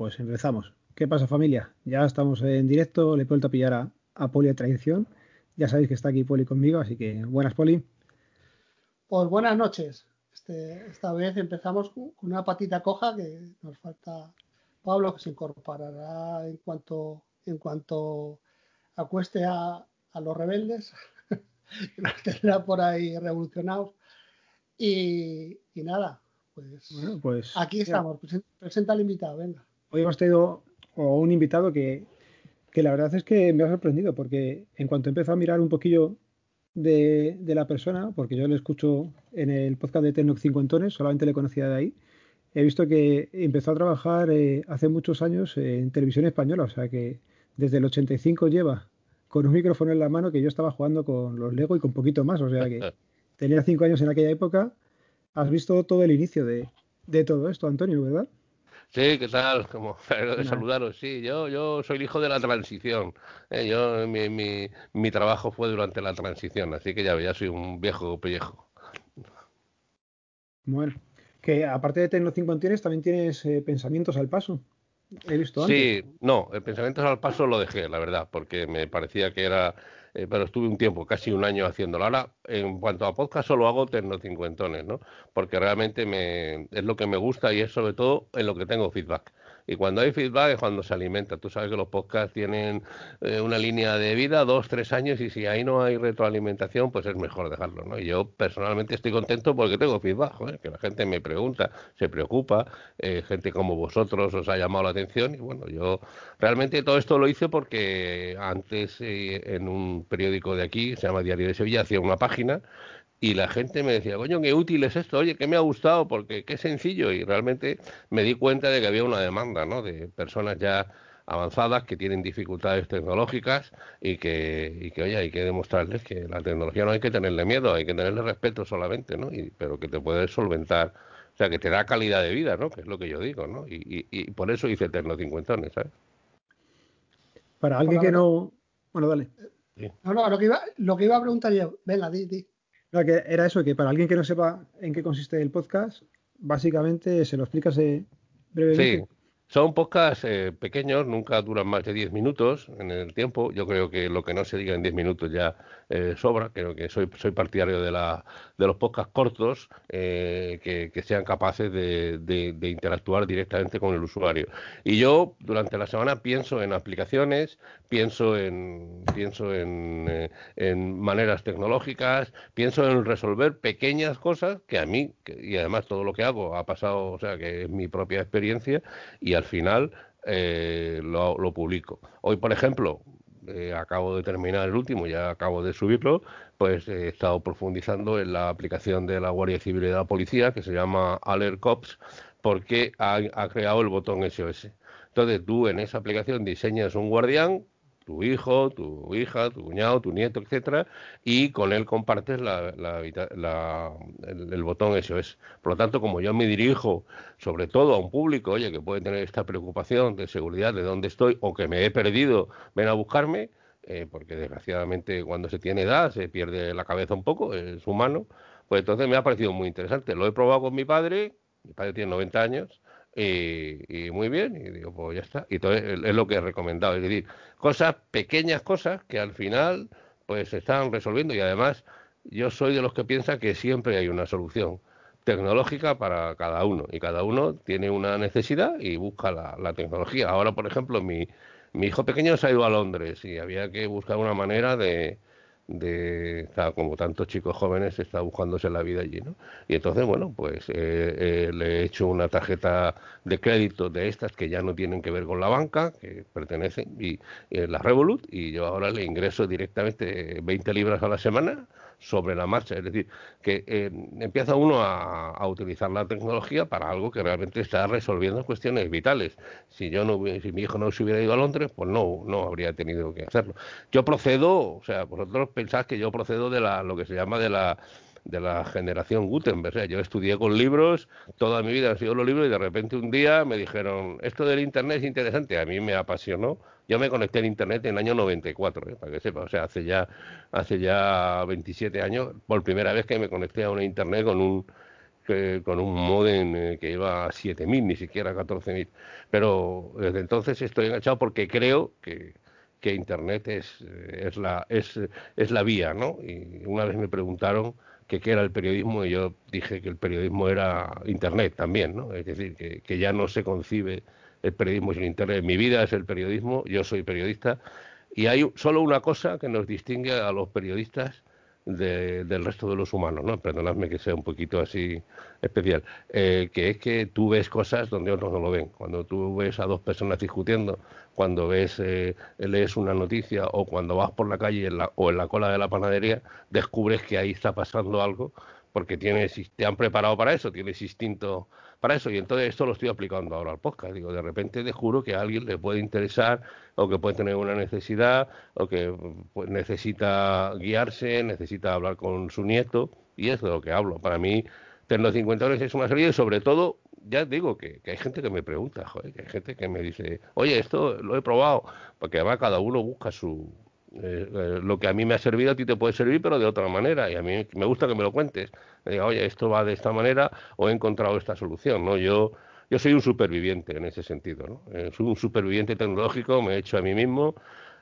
Pues empezamos. ¿Qué pasa familia? Ya estamos en directo, le he vuelto a pillar a, a Poli a traición. Ya sabéis que está aquí Poli conmigo, así que buenas Poli. Pues buenas noches. Este, esta vez empezamos con una patita coja que nos falta Pablo, que se incorporará en cuanto, en cuanto acueste a, a los rebeldes, que nos tendrá por ahí revolucionados. Y, y nada, pues, Bueno, pues aquí estamos. Presenta, presenta al invitado, venga. Hoy hemos tenido un invitado que, que la verdad es que me ha sorprendido porque en cuanto empezó a mirar un poquillo de, de la persona, porque yo le escucho en el podcast de Tecnoc Cincuentones, solamente le conocía de ahí, he visto que empezó a trabajar eh, hace muchos años en televisión española, o sea que desde el 85 lleva con un micrófono en la mano que yo estaba jugando con los Lego y con poquito más, o sea que tenía cinco años en aquella época. Has visto todo el inicio de, de todo esto, Antonio, ¿verdad? Sí, ¿qué tal? Como de saludaros. Sí, yo, yo soy el hijo de la transición. Eh, yo, mi, mi, mi trabajo fue durante la transición, así que ya, ya soy un viejo pellejo. Bueno, que aparte de Tecno Cincuentones también tienes eh, pensamientos al paso. He visto antes. Sí, no, el pensamiento al paso lo dejé, la verdad, porque me parecía que era, eh, pero estuve un tiempo, casi un año haciéndolo. Ahora, en cuanto a podcast, solo hago tecnocincuentones, ¿no? Porque realmente me, es lo que me gusta y es sobre todo en lo que tengo feedback. Y cuando hay feedback es cuando se alimenta. Tú sabes que los podcasts tienen eh, una línea de vida, dos, tres años, y si ahí no hay retroalimentación, pues es mejor dejarlo, ¿no? Y yo personalmente estoy contento porque tengo feedback, joder, que la gente me pregunta, se preocupa, eh, gente como vosotros os ha llamado la atención, y bueno, yo realmente todo esto lo hice porque antes eh, en un periódico de aquí, se llama Diario de Sevilla, hacía una página y la gente me decía, coño, qué útil es esto, oye, que me ha gustado, porque qué sencillo. Y realmente me di cuenta de que había una demanda, ¿no? De personas ya avanzadas que tienen dificultades tecnológicas y que, y que, oye, hay que demostrarles que la tecnología no hay que tenerle miedo, hay que tenerle respeto solamente, ¿no? Y, pero que te puede solventar, o sea, que te da calidad de vida, ¿no? Que es lo que yo digo, ¿no? Y, y, y por eso hice Eterno Cincuentones, ¿sabes? Para alguien Hola, que no. Bueno, dale. No, no, lo que iba, lo que iba a preguntar yo, venga, di, di. No, que era eso, que para alguien que no sepa en qué consiste el podcast, básicamente se lo explicas brevemente. Sí, son podcasts eh, pequeños, nunca duran más de 10 minutos en el tiempo. Yo creo que lo que no se diga en 10 minutos ya eh, sobra. Creo que soy, soy partidario de, la, de los podcasts cortos eh, que, sean capaces de, de- interactuar directamente con el usuario. Y yo durante la semana pienso en aplicaciones, pienso en, pienso en, eh, en maneras tecnológicas, pienso en resolver pequeñas cosas que a mí, que- y además todo lo que hago ha pasado, o sea, que es mi propia experiencia y al final eh, lo, publico. Hoy, por ejemplo, eh, acabo de terminar el último, ya acabo de subirlo, pues eh, he estado profundizando en la aplicación de la Guardia Civil y de la Policía que se llama Alert Cops porque ha, ha creado el botón SOS. Entonces tú en esa aplicación diseñas un guardián, tu hijo, tu hija, tu cuñado, tu nieto, etcétera, y con él compartes la- la el, el botón SOS. Por lo tanto, como yo me dirijo sobre todo a un público, oye, que puede tener esta preocupación de seguridad de dónde estoy o que me he perdido, ven a buscarme, eh, porque desgraciadamente cuando se tiene edad se pierde la cabeza un poco, es humano, pues entonces me ha parecido muy interesante. Lo he probado con mi padre, mi padre tiene 90 años, y, y muy bien, y digo, pues ya está. Y entonces es es lo que he recomendado, es decir, cosas, pequeñas cosas que al final pues se están resolviendo y además yo soy de los que piensa que siempre hay una solución tecnológica para cada uno y cada uno tiene una necesidad y busca la, la tecnología. Ahora, por ejemplo, mi, mi hijo pequeño se ha ido a Londres y había que buscar una manera de, de está, como tantos chicos jóvenes está buscándose la vida allí, ¿no? Y entonces, bueno, pues eh, eh, le he hecho una tarjeta de crédito de estas que ya no tienen que ver con la banca, que pertenecen, y eh, la Revolut, y yo ahora le ingreso directamente 20 libras a la semana sobre la marcha. Es decir, que eh, empieza uno a, utilizar la tecnología para algo que realmente está resolviendo cuestiones vitales. Si yo no si mi hijo no se hubiera ido a Londres, pues no, no habría tenido que hacerlo. Yo procedo, o sea, vosotros pensáis que yo procedo de la, lo que se llama de la de la generación Gutenberg. O sea, yo estudié con libros, toda mi vida han sido los libros y de repente un día me dijeron, esto del Internet es interesante, a mí me apasionó. Yo me conecté al Internet en el año 94, ¿eh? para que sepa, o sea, hace ya, hace ya 27 años, por primera vez que me conecté a una Internet con un, con un modem eh, que iba a 7.000, ni siquiera a 14.000. Pero desde entonces estoy enganchado porque creo que, que Internet es, eh, es, la, es, es la vía, ¿no? Y una vez me preguntaron que qué era el periodismo y yo dije que el periodismo era Internet también, ¿no? Es decir, que, ya no se concibe el periodismo sin Internet. Mi vida es el periodismo, yo soy periodista y hay solo una cosa que nos distingue a los periodistas del resto de los humanos, ¿no? Perdonadme que sea un poquito así especial, eh, que es que tú ves cosas donde otros no lo ven. Cuando tú ves a dos personas discutiendo, cuando ves, eh, lees una noticia o cuando vas por la calle o en la cola de la panadería, descubres que ahí está pasando algo porque tienes, te han preparado para eso, tienes instinto para eso. Y entonces esto lo estoy aplicando ahora al podcast. Digo, de repente descubro que a alguien le puede interesar o que puede tener una necesidad o que pues, necesita guiarse, necesita hablar con su nieto y es de lo que hablo. Para mí, Tecno 50 horas es una serie y sobre todo, ya digo que, hay gente que me pregunta, joder, que hay gente que me dice, oye, esto lo he probado, porque además cada uno busca su, eh, eh, lo que a mí me ha servido a ti te puede servir, pero de otra manera. Y a mí me gusta que me lo cuentes. Diga, oye, esto va de esta manera o he encontrado esta solución. ¿no? Yo, yo soy un superviviente en ese sentido. ¿no? Eh, soy un superviviente tecnológico, me he hecho a mí mismo.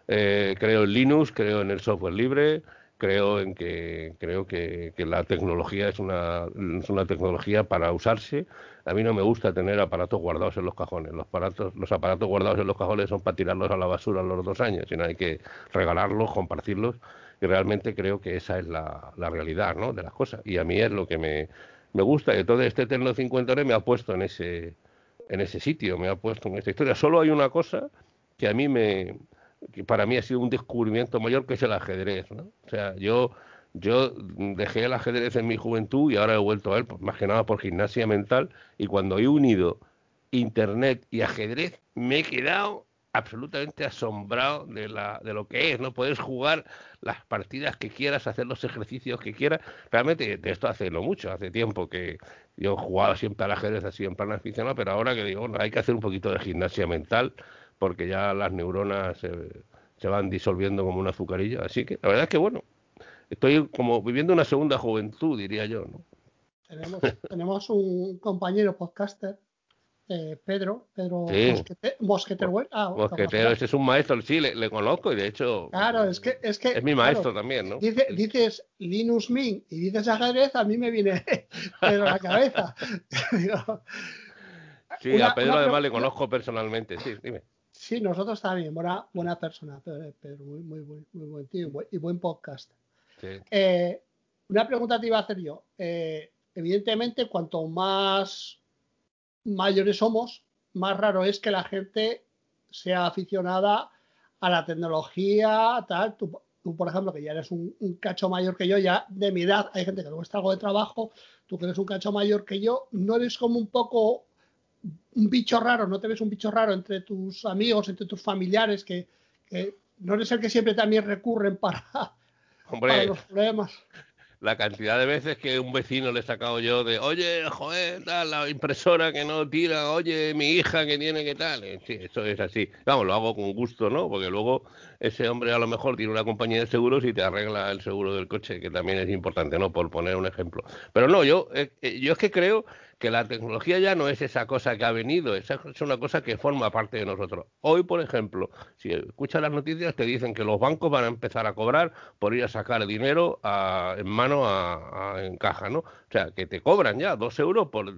creo en Linux, creo en el software libre, creo en que creo que, la tecnología es una, es una tecnología para usarse. A mí no me gusta tener aparatos guardados en los cajones. Los aparatos, los aparatos guardados en los cajones son para tirarlos a la basura a los dos años, sino hay que regalarlos, compartirlos. Y realmente creo que esa es la, la realidad ¿no? de las cosas. Y a mí es lo que me, me gusta. Y todo este Eterno 50 me ha puesto en ese, en ese sitio, me ha puesto en esta historia. Solo hay una cosa que a mí me, que para mí ha sido un descubrimiento mayor que es el ajedrez. ¿no? O sea, yo, yo dejé el ajedrez en mi juventud y ahora he vuelto a él, pues, más que nada por gimnasia mental, y cuando he unido internet y ajedrez, me he quedado absolutamente asombrado de, la, de lo que es, ¿no? Puedes jugar las partidas que quieras, hacer los ejercicios que quieras. Realmente de esto hace no mucho, hace tiempo que yo jugaba siempre al ajedrez así en plan aficionado, pero ahora que digo, hay que hacer un poquito de gimnasia mental porque ya las neuronas se, van disolviendo como un azucarillo. Así que la verdad es que bueno, estoy como viviendo una segunda juventud, diría yo. ¿no? Tenemos, tenemos un compañero podcaster eh, Pedro, Pedro Mosquetero. Ah, Mosquetero, ese es un maestro, sí, le, conozco y de hecho. Claro, es que. Es, que, es mi maestro también, ¿no? dices Linus Mint y dices ajedrez, a mí me viene Pedro a la cabeza. sí, a Pedro además le conozco personalmente, sí, dime. Sí, nosotros también, buena, buena persona, Pedro, muy, muy, muy, muy buen tío y buen podcast. Eh, una pregunta te iba a hacer yo. Eh, evidentemente, cuanto más mayores somos, más raro es que la gente sea aficionada a la tecnología, tal. Tú, por ejemplo, que ya eres un, cacho mayor que yo, ya de mi edad, hay gente que luego está algo de trabajo, tú que eres un cacho mayor que yo, no eres como un poco un bicho raro, no te ves un bicho raro entre tus amigos, entre tus familiares, que, no eres el que siempre también recurren para, los problemas. La cantidad de veces que un vecino le he sacado yo de, oye, joder, tal, la impresora que no tira, oye, mi hija que tiene que tal. Eh, sí, eso es así. Vamos, lo hago con gusto, ¿no? Porque luego ese hombre a lo mejor tiene una compañía de seguros y te arregla el seguro del coche, que también es importante, ¿no? Por poner un ejemplo. Pero no, yo, eh, eh, yo es que creo que la tecnología ya no es esa cosa que ha venido, es una cosa que forma parte de nosotros. Hoy, por ejemplo, si escuchas las noticias, te dicen que los bancos van a empezar a cobrar por ir a sacar dinero en mano a, en caja, ¿no? O sea, que te cobran ya dos euros por,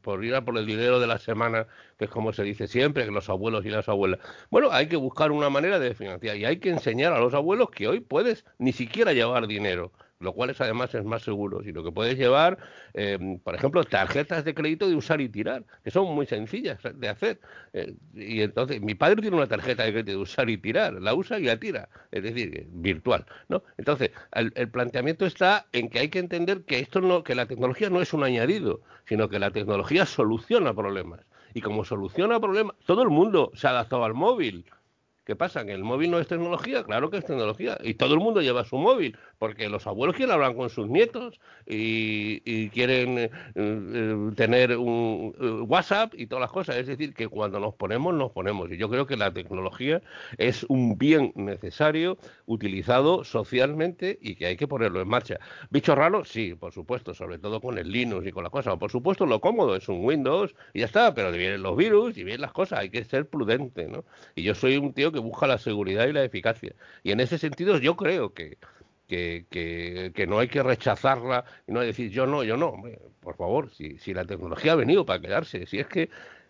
por, ir a por el dinero de la semana, que es como se dice siempre, que los abuelos y las abuelas. Bueno, hay que buscar una manera de financiar y hay que enseñar a los abuelos que hoy puedes ni siquiera llevar dinero lo cual es además es más seguro, sino que puedes llevar, eh, por ejemplo, tarjetas de crédito de usar y tirar, que son muy sencillas de hacer. Eh, y entonces, mi padre tiene una tarjeta de crédito de usar y tirar, la usa y la tira, es decir, virtual, ¿no? Entonces, el, el, planteamiento está en que hay que entender que esto no, que la tecnología no es un añadido, sino que la tecnología soluciona problemas. Y como soluciona problemas, todo el mundo se ha adaptado al móvil ¿Qué pasa? ¿Que el móvil no es tecnología? Claro que es tecnología. Y todo el mundo lleva su móvil, porque los abuelos quieren hablar con sus nietos y, quieren eh, eh, tener un eh, WhatsApp y todas las cosas. Es decir, que cuando nos ponemos, nos ponemos. Y yo creo que la tecnología es un bien necesario, utilizado socialmente y que hay que ponerlo en marcha. ¿Bicho raro? Sí, por supuesto, sobre todo con el Linux y con las cosas. Por supuesto, lo cómodo es un Windows y ya está, pero vienen los virus y vienen las cosas. Hay que ser prudente, ¿no? Y yo soy un tío que busca la seguridad y la eficacia. Y en ese sentido yo creo que, que, que, no hay que rechazarla y no decir yo no, yo no. por favor, si, si la tecnología ha venido para quedarse, si es que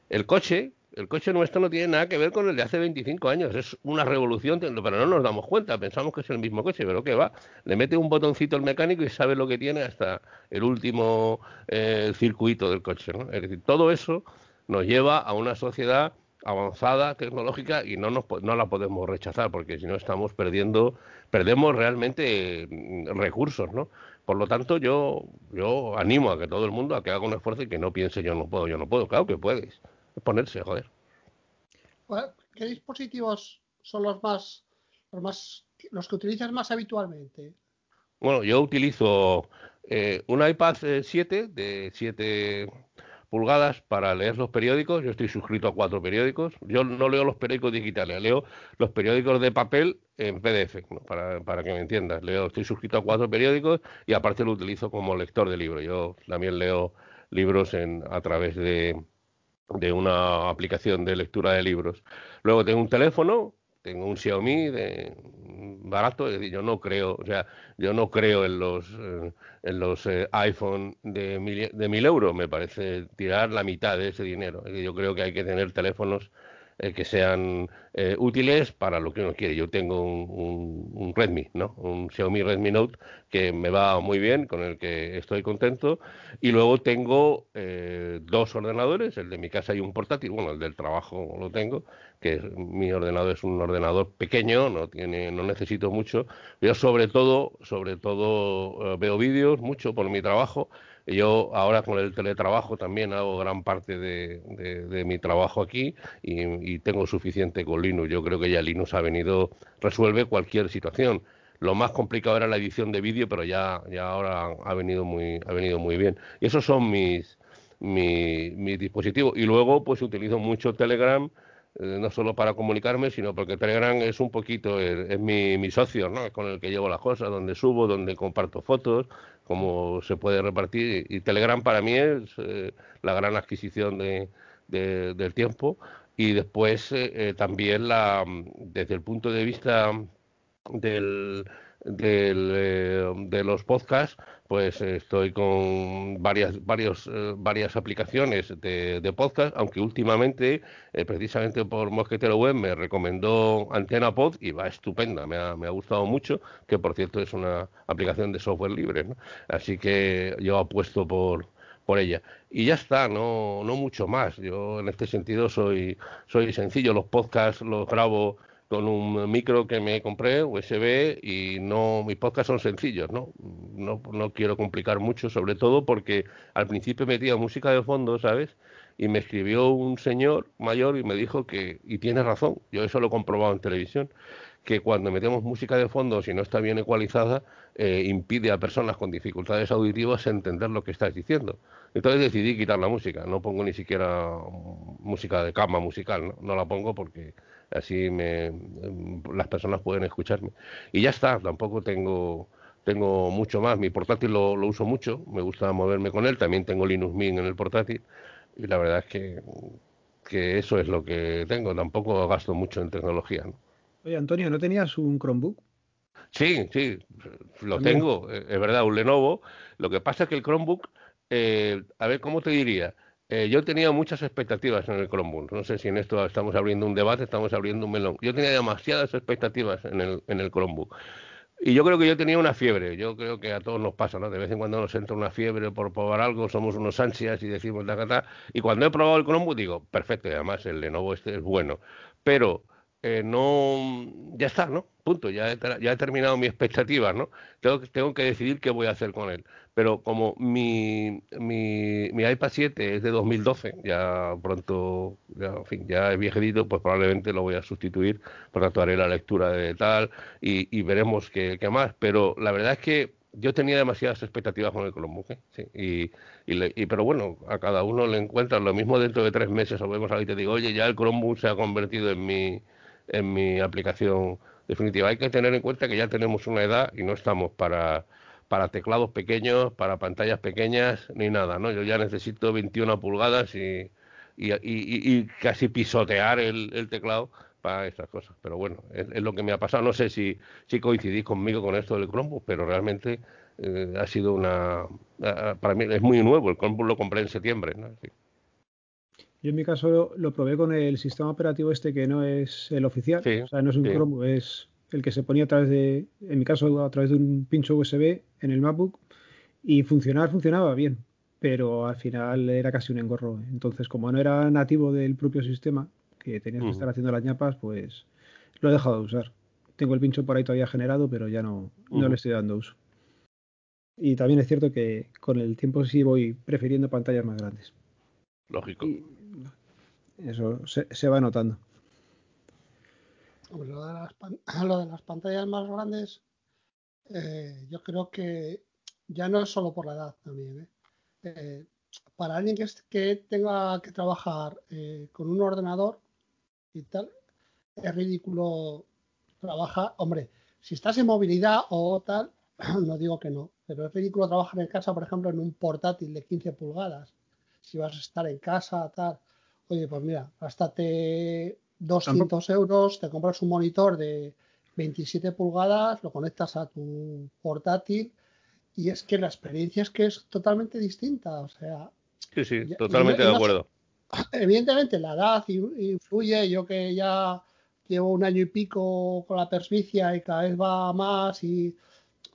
el coche, el coche nuestro no tiene nada que ver con el de hace 25 años, es una revolución, pero no nos damos cuenta, pensamos que es el mismo coche, pero que va, le mete un botoncito al mecánico y sabe lo que tiene hasta el último eh, circuito del coche. ¿no? Es decir, todo eso nos lleva a una sociedad avanzada tecnológica y no, nos, no la podemos rechazar porque si no estamos perdiendo, perdemos realmente mm, recursos, ¿no? Por lo tanto, yo, yo animo a que todo el mundo a que haga un esfuerzo y que no piense yo no puedo, yo no puedo. Claro que puedes. Es ponerse, joder. ¿Qué dispositivos son los más, los más, los que utilizas más habitualmente? Bueno, yo utilizo eh, un iPad 7 eh, de 7 pulgadas para leer los periódicos. Yo estoy suscrito a cuatro periódicos. Yo no leo los periódicos digitales, leo los periódicos de papel en PDF, para, para, que me entiendas. Leo, estoy suscrito a cuatro periódicos y aparte lo utilizo como lector de libros. Yo también leo libros en, a través de, de una aplicación de lectura de libros. Luego tengo un teléfono tengo un Xiaomi de barato, es yo no creo, o sea, yo no creo en los eh, en los eh, iPhone de mil, de mil euros, me parece tirar la mitad de ese dinero. Yo creo que hay que tener teléfonos eh, que sean eh, útiles para lo que uno quiere. Yo tengo un, Redmi, ¿no? Un Xiaomi Redmi Note que me va muy bien, con el que estoy contento. Y luego tengo eh, dos ordenadores, el de mi casa y un portátil. Bueno, el del trabajo lo tengo, que mi ordenador es un ordenador pequeño, no tiene, no necesito mucho. Yo sobre todo, sobre todo veo vídeos mucho por mi trabajo yo ahora con el teletrabajo también hago gran parte de, mi trabajo aquí y, tengo suficiente con Linux. Yo creo que ya Linux ha venido, resuelve cualquier situación. Lo más complicado era la edición de vídeo, pero ya, ya ahora ha venido muy, ha venido muy bien. Y esos son mis, mis dispositivos. Y luego pues utilizo mucho Telegram eh, no solo para comunicarme, sino porque Telegram es un poquito, es, mi, mi, socio, ¿no? Es con el que llevo las cosas, donde subo, donde comparto fotos, cómo se puede repartir. Y Telegram para mí es eh, la gran adquisición de, del tiempo. Y después eh, también la, desde el punto de vista del, del, de los podcasts, pues estoy con varias, varios, eh, varias aplicaciones de, podcast, aunque últimamente, eh, precisamente por Mosquetero Web, me recomendó Antena Pod y va estupenda, me ha, me ha, gustado mucho, que por cierto es una aplicación de software libre, así que yo apuesto por, por ella. Y ya está, no, no mucho más. Yo en este sentido soy, soy sencillo, los podcasts los grabo con un micro que me compré, USB, y no, mis podcasts son sencillos, ¿no? ¿no? No quiero complicar mucho, sobre todo porque al principio metía música de fondo, ¿sabes? Y me escribió un señor mayor y me dijo que, y tiene razón, yo eso lo he comprobado en televisión, que cuando metemos música de fondo, si no está bien ecualizada, eh, impide a personas con dificultades auditivas entender lo que estás diciendo. Entonces decidí quitar la música, no pongo ni siquiera música de cama musical, no, no la pongo porque así me, las personas pueden escucharme. Y ya está, tampoco tengo tengo mucho más. Mi portátil lo, uso mucho, me gusta moverme con él. También tengo Linux Mint en el portátil. Y la verdad es que, que eso es lo que tengo. Tampoco gasto mucho en tecnología. Oye, Antonio, ¿no tenías un Chromebook? Sí, sí, lo tengo. Eh, es verdad, un Lenovo. Lo que pasa es que el Chromebook, eh, a ver, ¿cómo te diría? Eh, yo tenía muchas expectativas en el Chromebook. No sé si en esto estamos abriendo un debate, estamos abriendo un melón. Yo tenía demasiadas expectativas en el, en el Chromebook. Y yo creo que yo tenía una fiebre. Yo creo que a todos nos pasa, ¿no? De vez en cuando nos entra una fiebre por probar algo, somos unos ansias y decimos, ta, ta, Y cuando he probado el Chromebook digo, perfecto, y además el Lenovo este es bueno. Pero eh, no, ya está, ¿no? Punto, ya he, ya he terminado mi expectativa, ¿no? Tengo, tengo que decidir qué voy a hacer con él. Pero como mi, mi, mi iPad 7 es de 2012, ya pronto, ya, en fin, ya es viejito, pues probablemente lo voy a sustituir, por tanto haré la lectura de tal y, y veremos qué, qué más. Pero la verdad es que yo tenía demasiadas expectativas con el Chromebook, ¿eh? sí, y, y, pero bueno, a cada uno le encuentran lo mismo dentro de tres meses, o vemos ahí y te digo, oye, ya el Chromebook se ha convertido en mi, en mi aplicación definitiva. Hay que tener en cuenta que ya tenemos una edad y no estamos para, para teclados pequeños, para pantallas pequeñas, ni nada, ¿no? Yo ya necesito 21 pulgadas y, y, y casi pisotear el, el, teclado para estas cosas. Pero bueno, es, es, lo que me ha pasado. No sé si, si coincidís conmigo con esto del Chromebook, pero realmente eh, ha sido una... Para mí es muy nuevo, el Chromebook lo compré en septiembre, ¿no? Sí. Yo en mi caso lo probé con el sistema operativo este que no es el oficial, sí, o sea, no es un sí. Chromebook, es el que se ponía a través de, en mi caso, a través de un pincho USB en el MacBook y funcionar funcionaba bien, pero al final era casi un engorro. Entonces, como no era nativo del propio sistema, que tenías que estar haciendo las ñapas, pues lo he dejado de usar. Tengo el pincho por ahí todavía generado, pero ya no, uh -huh. no le estoy dando uso. Y también es cierto que con el tiempo sí voy prefiriendo pantallas más grandes. Lógico. Y eso se, se va notando. Lo de, las, lo de las pantallas más grandes, eh, yo creo que ya no es solo por la edad también. ¿eh? Eh, para alguien que, que, tenga que trabajar con un ordenador y tal, es ridículo trabajar. Hombre, si estás en movilidad o tal, no digo que no, pero es ridículo trabajar en casa, por ejemplo, en un portátil de 15 pulgadas. Si vas a estar en casa, tal. Oye, pues mira, gástate 200 euros, te compras un monitor de 27 pulgadas, lo conectas a tu portátil y es que la experiencia es que es totalmente distinta. O sea. Sí, sí, totalmente y de acuerdo. Evidentemente, la edad influye. Yo que ya llevo un año y pico con la persvicia y cada vez va más y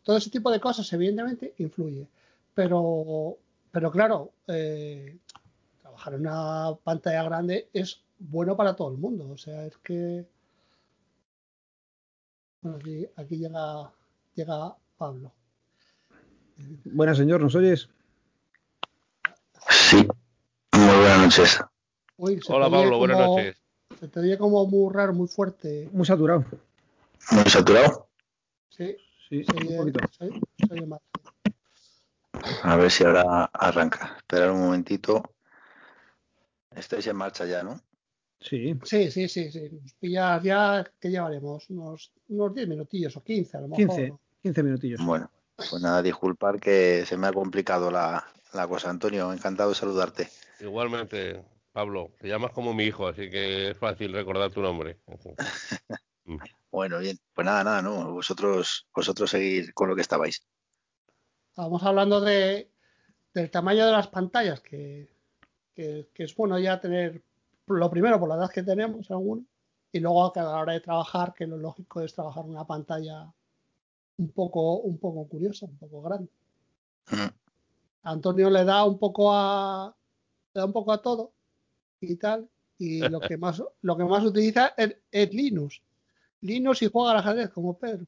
todo ese tipo de cosas, evidentemente, influye. Pero, pero claro, eh, trabajar en una pantalla grande es bueno para todo el mundo. O sea, es que. Bueno, aquí, aquí llega, llega Pablo. Buenas, señor, ¿nos oyes? Sí, muy buenas noches. Uy, Hola, Pablo, como, buenas noches. Se te oye como muy raro, muy fuerte. Muy saturado. ¿Muy saturado? Sí, sí, soy, un poquito. Soy, soy más. A ver si ahora arranca. Esperar un momentito. Estáis en marcha ya, ¿no? Sí. Sí, sí, sí, sí. Nos pillas ya, ¿qué llevaremos? Unos, unos 10 minutillos o 15 a lo mejor. 15, 15 minutillos. Bueno, pues nada, disculpar que se me ha complicado la, la cosa. Antonio, encantado de saludarte. Igualmente, Pablo, te llamas como mi hijo, así que es fácil recordar tu nombre. bueno, bien, pues nada, nada, no, vosotros, vosotros seguir con lo que estabais. Estábamos hablando de, del tamaño de las pantallas, que, que, que, es bueno ya tener, lo primero por la edad que tenemos aún, y luego a la hora de trabajar, que lo lógico es trabajar una pantalla un poco, un poco curiosa, un poco grande. Antonio le da un poco a le da un poco a todo y tal y lo que más lo que más utiliza es, es Linux Linux y juega al ajedrez como Pedro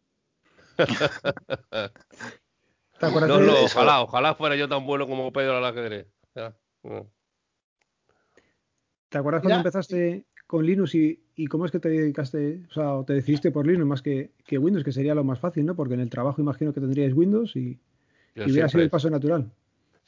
¿Te acuerdas no, no, ojalá, ojalá fuera yo tan bueno como Pedro al ajedrez. Ya. ¿Te acuerdas cuando empezaste con Linux y, y, cómo es que te dedicaste, o sea, te decidiste por Linux más que, que, Windows, que sería lo más fácil, ¿no? Porque en el trabajo imagino que tendríais Windows y, y hubiera sido el paso natural.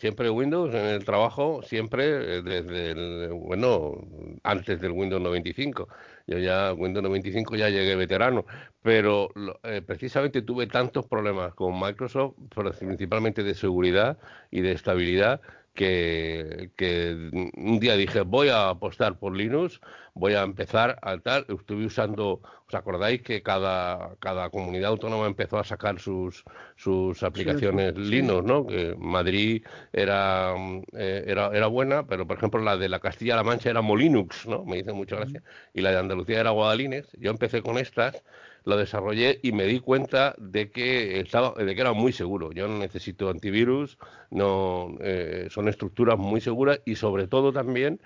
Siempre Windows en el trabajo, siempre eh, desde el, bueno, antes del Windows 95. Yo ya, Windows 95 ya llegué veterano, pero eh, precisamente tuve tantos problemas con Microsoft, principalmente de seguridad y de estabilidad, que, que, un día dije voy a apostar por Linux, voy a empezar a tal, estuve usando, ¿os acordáis que cada, cada comunidad autónoma empezó a sacar sus, sus aplicaciones sí, sí. Linux, ¿no? Que Madrid era, eh, era, era buena, pero por ejemplo la de la Castilla-La Mancha era Molinux, ¿no? Me dice mucha gracia. Y la de Andalucía era Guadalines. Yo empecé con estas lo desarrollé y me di cuenta de que estaba, de que era muy seguro. Yo no necesito antivirus, no eh, son estructuras muy seguras y sobre todo también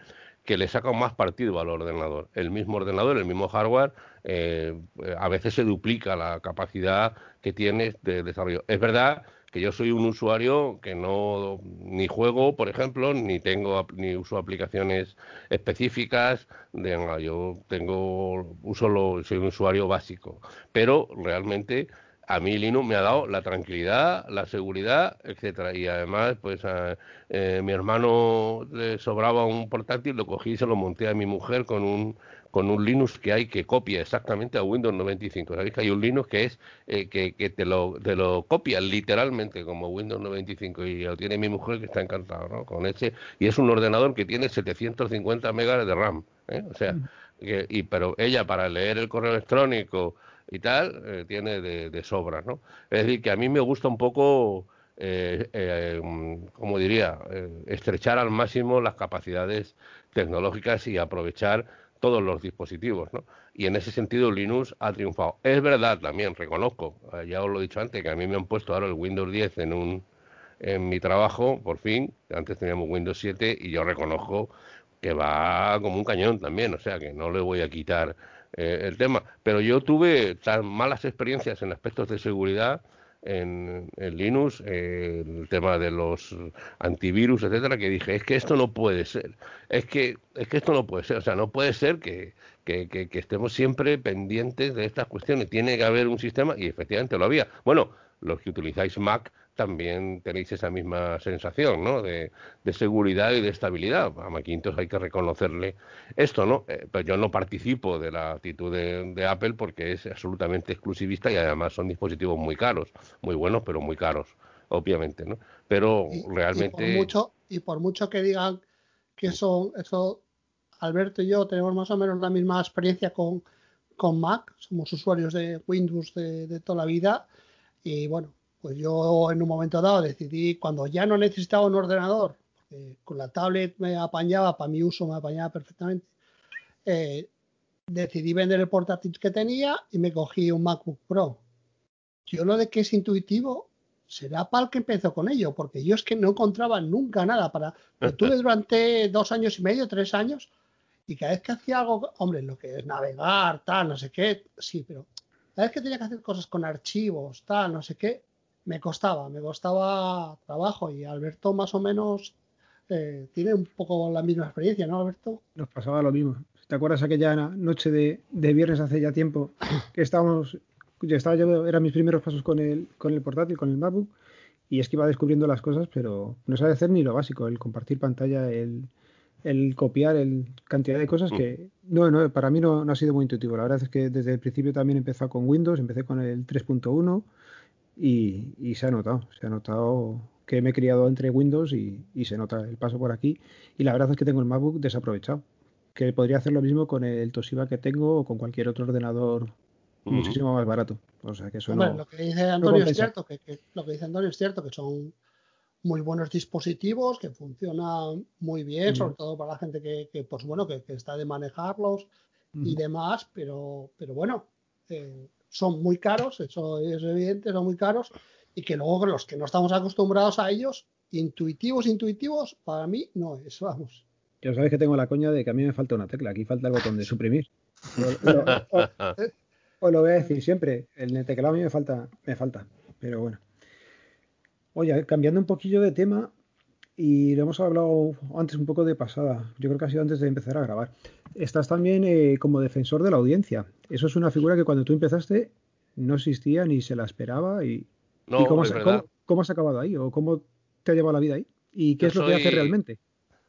que le saca más partido al ordenador. El mismo ordenador, el mismo hardware, eh, a veces se duplica la capacidad que tiene de desarrollo. Es verdad que yo soy un usuario que no ni juego, por ejemplo, ni tengo ni uso aplicaciones específicas, de, yo tengo uso lo, soy un usuario básico, pero realmente a mí Linux me ha dado la tranquilidad, la seguridad, etcétera. Y además, pues a, eh, mi hermano le sobraba un portátil, lo cogí y se lo monté a mi mujer con un con un Linux que hay que copia exactamente a Windows 95. Sabéis que hay un Linux que es eh, que, que, te lo te lo copia literalmente como Windows 95 y lo tiene mi mujer que está encantado, ¿no? Con ese y es un ordenador que tiene 750 megas de RAM, ¿eh? o sea, mm. que, y pero ella para leer el correo electrónico y tal, eh, tiene de, sobra, ¿no? Es decir, que a mí me gusta un poco, eh, eh como diría, eh, estrechar al máximo las capacidades tecnológicas y aprovechar todos los dispositivos, ¿no? Y en ese sentido Linux ha triunfado. Es verdad también, reconozco, ya os lo he dicho antes, que a mí me han puesto ahora el Windows 10 en un en mi trabajo, por fin, antes teníamos Windows 7 y yo reconozco que va como un cañón también, o sea que no le voy a quitar eh, el tema. Pero yo tuve tan malas experiencias en aspectos de seguridad en, Linux, eh, el tema de los antivirus, etcétera, que dije, es que esto no puede ser, es que, es que esto no puede ser, o sea, no puede ser que, que, que estemos siempre pendientes de estas cuestiones, tiene que haber un sistema, y efectivamente lo había. Bueno, los que utilizáis Mac también tenéis esa misma sensación, ¿no? De, seguridad y de estabilidad. A Macintosh hay que reconocerle esto, ¿no? Eh, pero yo no participo de la actitud de, Apple porque es absolutamente exclusivista y además son dispositivos muy caros, muy buenos, pero muy caros, obviamente, ¿no? Pero realmente... Y por, mucho, y por mucho que digan que eso, eso, Alberto y yo tenemos más o menos la misma experiencia con, con Mac, somos usuarios de Windows de, de toda la vida y bueno, pues yo en un momento dado decidí, cuando ya no necesitaba un ordenador, porque con la tablet me apañaba, para mi uso me apañaba perfectamente, eh, decidí vender el portátil que tenía y me cogí un MacBook Pro. Yo lo de que es intuitivo será para el que empezó con ello, porque yo es que no encontraba nunca nada para... Lo tuve durante dos años y medio, tres años, y cada vez que hacía algo, hombre, lo que es navegar, tal, no sé qué, sí, pero cada vez que tenía que hacer cosas con archivos, tal, no sé qué, me costaba, me costaba trabajo y Alberto más o menos eh, tiene un poco la misma experiencia, ¿no, Alberto? Nos pasaba lo mismo. ¿Te acuerdas aquella noche de, viernes hace ya tiempo que estábamos, yo estaba yo, eran mis primeros pasos con el, con el portátil, con el MacBook, y es que iba descubriendo las cosas, pero no sabe hacer ni lo básico, el compartir pantalla, el, el copiar, el cantidad de cosas que no, no, para mí no, no ha sido muy intuitivo. La verdad es que desde el principio también he empezado con Windows, empecé con el 3.1 y, se ha notado, se ha notado que me he criado entre Windows y, se nota el paso por aquí. Y la verdad es que tengo el MacBook desaprovechado, que podría hacer lo mismo con el Toshiba que tengo o con cualquier otro ordenador muchísimo más barato. O sea que eso lo que dice Antonio es cierto, que, lo que dice Antonio es cierto, que son muy buenos dispositivos, que funcionan muy bien, sobre todo para la gente que, pues bueno, que, está de manejarlos y demás, pero, pero bueno, eh, son muy caros, eso es evidente, son muy caros, y que luego los que no estamos acostumbrados a ellos, intuitivos, intuitivos, para mí no es, vamos. Ya sabéis que tengo la coña de que a mí me falta una tecla, aquí falta el botón de suprimir. Os lo voy a decir siempre, el teclado a mí me falta, me falta, pero bueno. Oye, cambiando un poquillo de tema, y lo hemos hablado antes un poco de pasada, yo creo que ha sido antes de empezar a grabar. Estás también eh, como defensor de la audiencia. Eso es una figura que cuando tú empezaste no existía ni se la esperaba. ¿Y, cómo, has, acabado ahí? ¿O cómo te ha llevado la vida ahí? ¿Y qué es lo que hace realmente?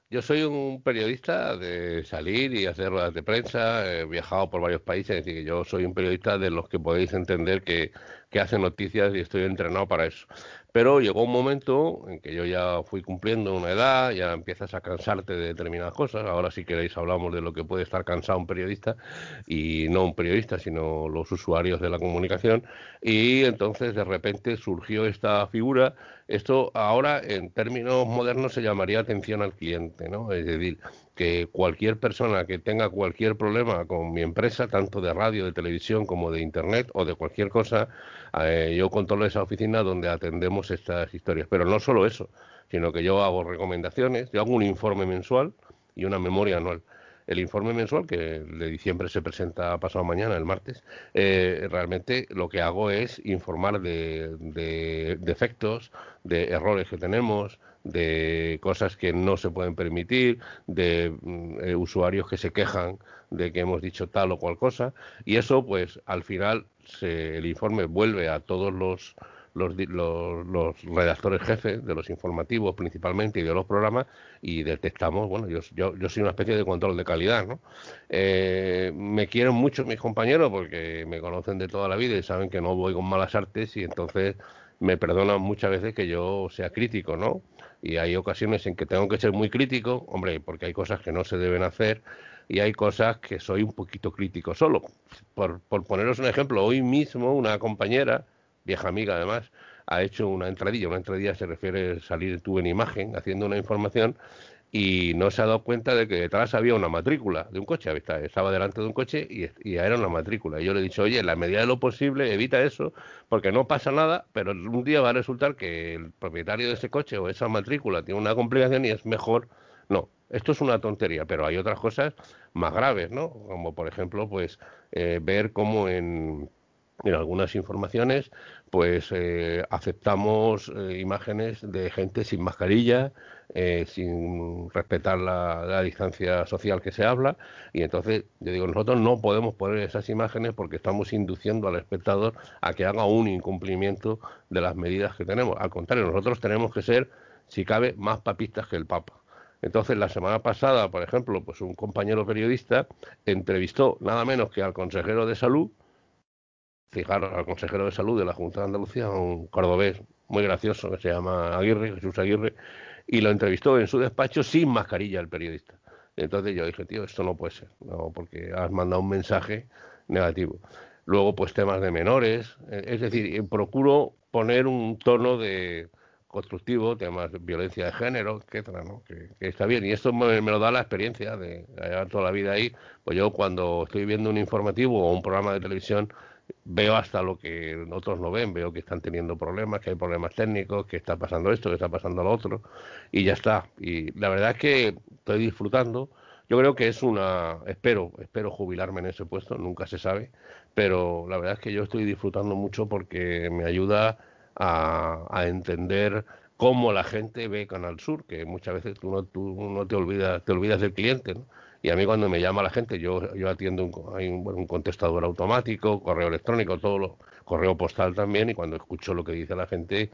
Yo soy un periodista de salir y hacer ruedas de prensa, he viajado por varios países, es decir, que yo soy un periodista de los que podéis entender que, que hace noticias y estoy entrenado para eso. Pero llegó un momento en que yo ya fui cumpliendo una edad, ya empiezas a cansarte de determinadas cosas. Ahora si queréis hablamos de lo que puede estar cansado un periodista y no un periodista, sino los usuarios de la comunicación. Y entonces de repente surgió esta figura. Esto ahora en términos modernos se llamaría atención al cliente, ¿no? Es decir, que cualquier persona que tenga cualquier problema con mi empresa, tanto de radio, de televisión como de internet o de cualquier cosa, eh, yo controlo esa oficina donde atendemos estas historias. Pero no solo eso, sino que yo hago recomendaciones, yo hago un informe mensual y una memoria anual. El informe mensual, que de diciembre se presenta pasado mañana, el martes, eh, realmente lo que hago es informar de, defectos, de errores que tenemos, de cosas que no se pueden permitir, de mm, eh, usuarios que se quejan de que hemos dicho tal o cual cosa, y eso, pues, al final el informe vuelve a todos los los, los, redactores jefes de los informativos principalmente y de los programas y detectamos, bueno, yo, yo, soy una especie de control de calidad, ¿no? Eh, me quieren mucho mis compañeros porque me conocen de toda la vida y saben que no voy con malas artes y entonces me perdonan muchas veces que yo sea crítico, ¿no? Y hay ocasiones en que tengo que ser muy crítico, hombre, porque hay cosas que no se deben hacer y hay cosas que soy un poquito crítico solo. Por, por poneros un ejemplo, hoy mismo una compañera vieja amiga además, ha hecho una entradilla. Una entradilla se refiere a salir tú en imagen haciendo una información y no se ha dado cuenta de que detrás había una matrícula de un coche. Estaba delante de un coche y, y, era una matrícula. Y yo le he dicho, oye, en la medida de lo posible evita eso porque no pasa nada, pero un día va a resultar que el propietario de ese coche o esa matrícula tiene una complicación y es mejor. No, esto es una tontería, pero hay otras cosas más graves, ¿no? Como por ejemplo, pues eh, ver cómo en en algunas informaciones, pues eh, aceptamos eh, imágenes de gente sin mascarilla, eh, sin respetar la, distancia social que se habla, y entonces yo digo, nosotros no podemos poner esas imágenes porque estamos induciendo al espectador a que haga un incumplimiento de las medidas que tenemos. Al contrario, nosotros tenemos que ser, si cabe, más papistas que el Papa. Entonces, la semana pasada, por ejemplo, pues un compañero periodista entrevistó nada menos que al consejero de salud, fijaros, al consejero de salud de la Junta de Andalucía, un cordobés muy gracioso que se llama Aguirre, Jesús Aguirre, y lo entrevistó en su despacho sin mascarilla el periodista. Entonces yo dije, tío, esto no puede ser, no, porque has mandado un mensaje negativo. Luego, pues temas de menores, eh, es decir, procuro poner un tono de constructivo, temas de violencia de género, etcétera, ¿no? Que, está bien. Y esto me, me, lo da la experiencia de llevar toda la vida ahí. Pues yo cuando estoy viendo un informativo o un programa de televisión, veo hasta lo que otros no ven, veo que están teniendo problemas, que hay problemas técnicos, que está pasando esto, que está pasando lo otro, y ya está. Y la verdad es que estoy disfrutando. Yo creo que es una, espero, espero jubilarme en ese puesto, nunca se sabe, pero la verdad es que yo estoy disfrutando mucho porque me ayuda a, a entender cómo la gente ve Canal Sur, que muchas veces tú no, tú no te olvidas, te olvidas del cliente, ¿no? Y a mí cuando me llama la gente, yo, yo atiendo un, hay un, un contestador automático, correo electrónico, todo lo, correo postal también, y cuando escucho lo que dice la gente,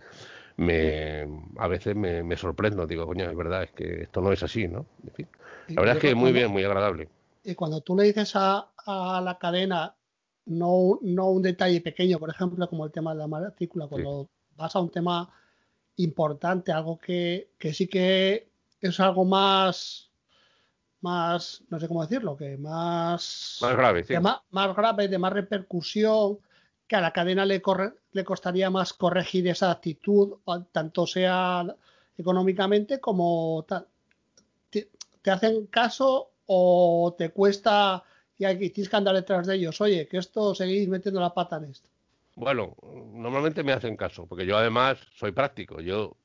me, a veces me, sorprendo, digo, coño, es verdad, es que esto no es así, ¿no? En fin, la verdad es que muy bien, muy agradable. Y cuando tú le dices a, a la cadena, no, no un detalle pequeño, por ejemplo, como el tema de la matrícula, cuando vas a un tema importante, algo que, que sí que es algo más más, no sé cómo decirlo, que más, más grave, sí. de más, grave, de más repercusión, que a la cadena le, corre, le costaría más corregir esa actitud, tanto sea económicamente como tal. Te, hacen caso o te cuesta y hay, tienes que andar detrás de ellos. Oye, que esto seguís metiendo la pata en esto. Bueno, normalmente me hacen caso, porque yo además soy práctico. Yo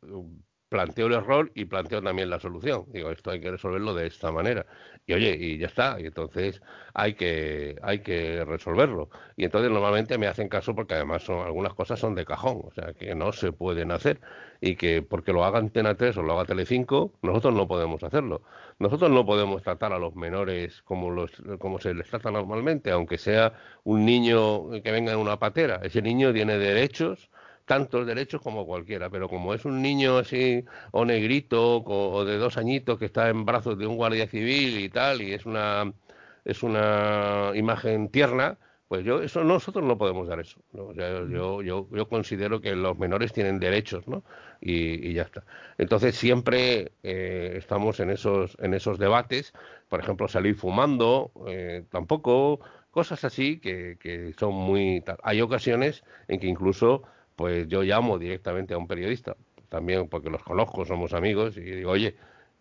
planteo el error y planteo también la solución. Digo, esto hay que resolverlo de esta manera. Y oye, y ya está. Y entonces hay que, hay que resolverlo. Y entonces normalmente me hacen caso porque además son, algunas cosas son de cajón, o sea, que no se pueden hacer. Y que porque lo hagan Antena 3 o lo haga Telecinco, nosotros no podemos hacerlo. Nosotros no podemos tratar a los menores como, los, como se les trata normalmente, aunque sea un niño que venga en una patera. Ese niño tiene derechos tantos derechos como cualquiera, pero como es un niño así o negrito o de dos añitos que está en brazos de un guardia civil y tal y es una es una imagen tierna, pues yo eso nosotros no podemos dar eso. yo, yo, yo considero que los menores tienen derechos, ¿no? Y, ya está. Entonces siempre eh, estamos en esos en esos debates, por ejemplo salir fumando, eh, tampoco cosas así que, que son muy hay ocasiones en que incluso pues yo llamo directamente a un periodista, también porque los conozco, somos amigos, y digo, oye,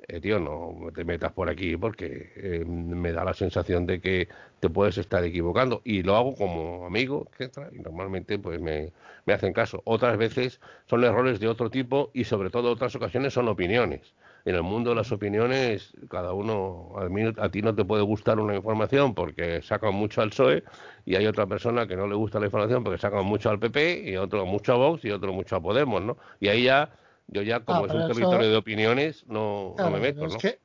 eh, tío, no te metas por aquí porque eh, me da la sensación de que te puedes estar equivocando. Y lo hago como amigo, etcétera, y normalmente pues me, hacen caso. Otras veces son errores de otro tipo y sobre todo otras ocasiones son opiniones. En el mundo de las opiniones, cada uno, a, a ti no te puede gustar una información porque sacan mucho al PSOE y hay otra persona que no le gusta la información porque sacan mucho al PP y otro mucho a Vox y otro mucho a Podemos, ¿no? Y ahí ya, yo ya como ah, es un territorio de opiniones, no, me meto, ¿no? Que,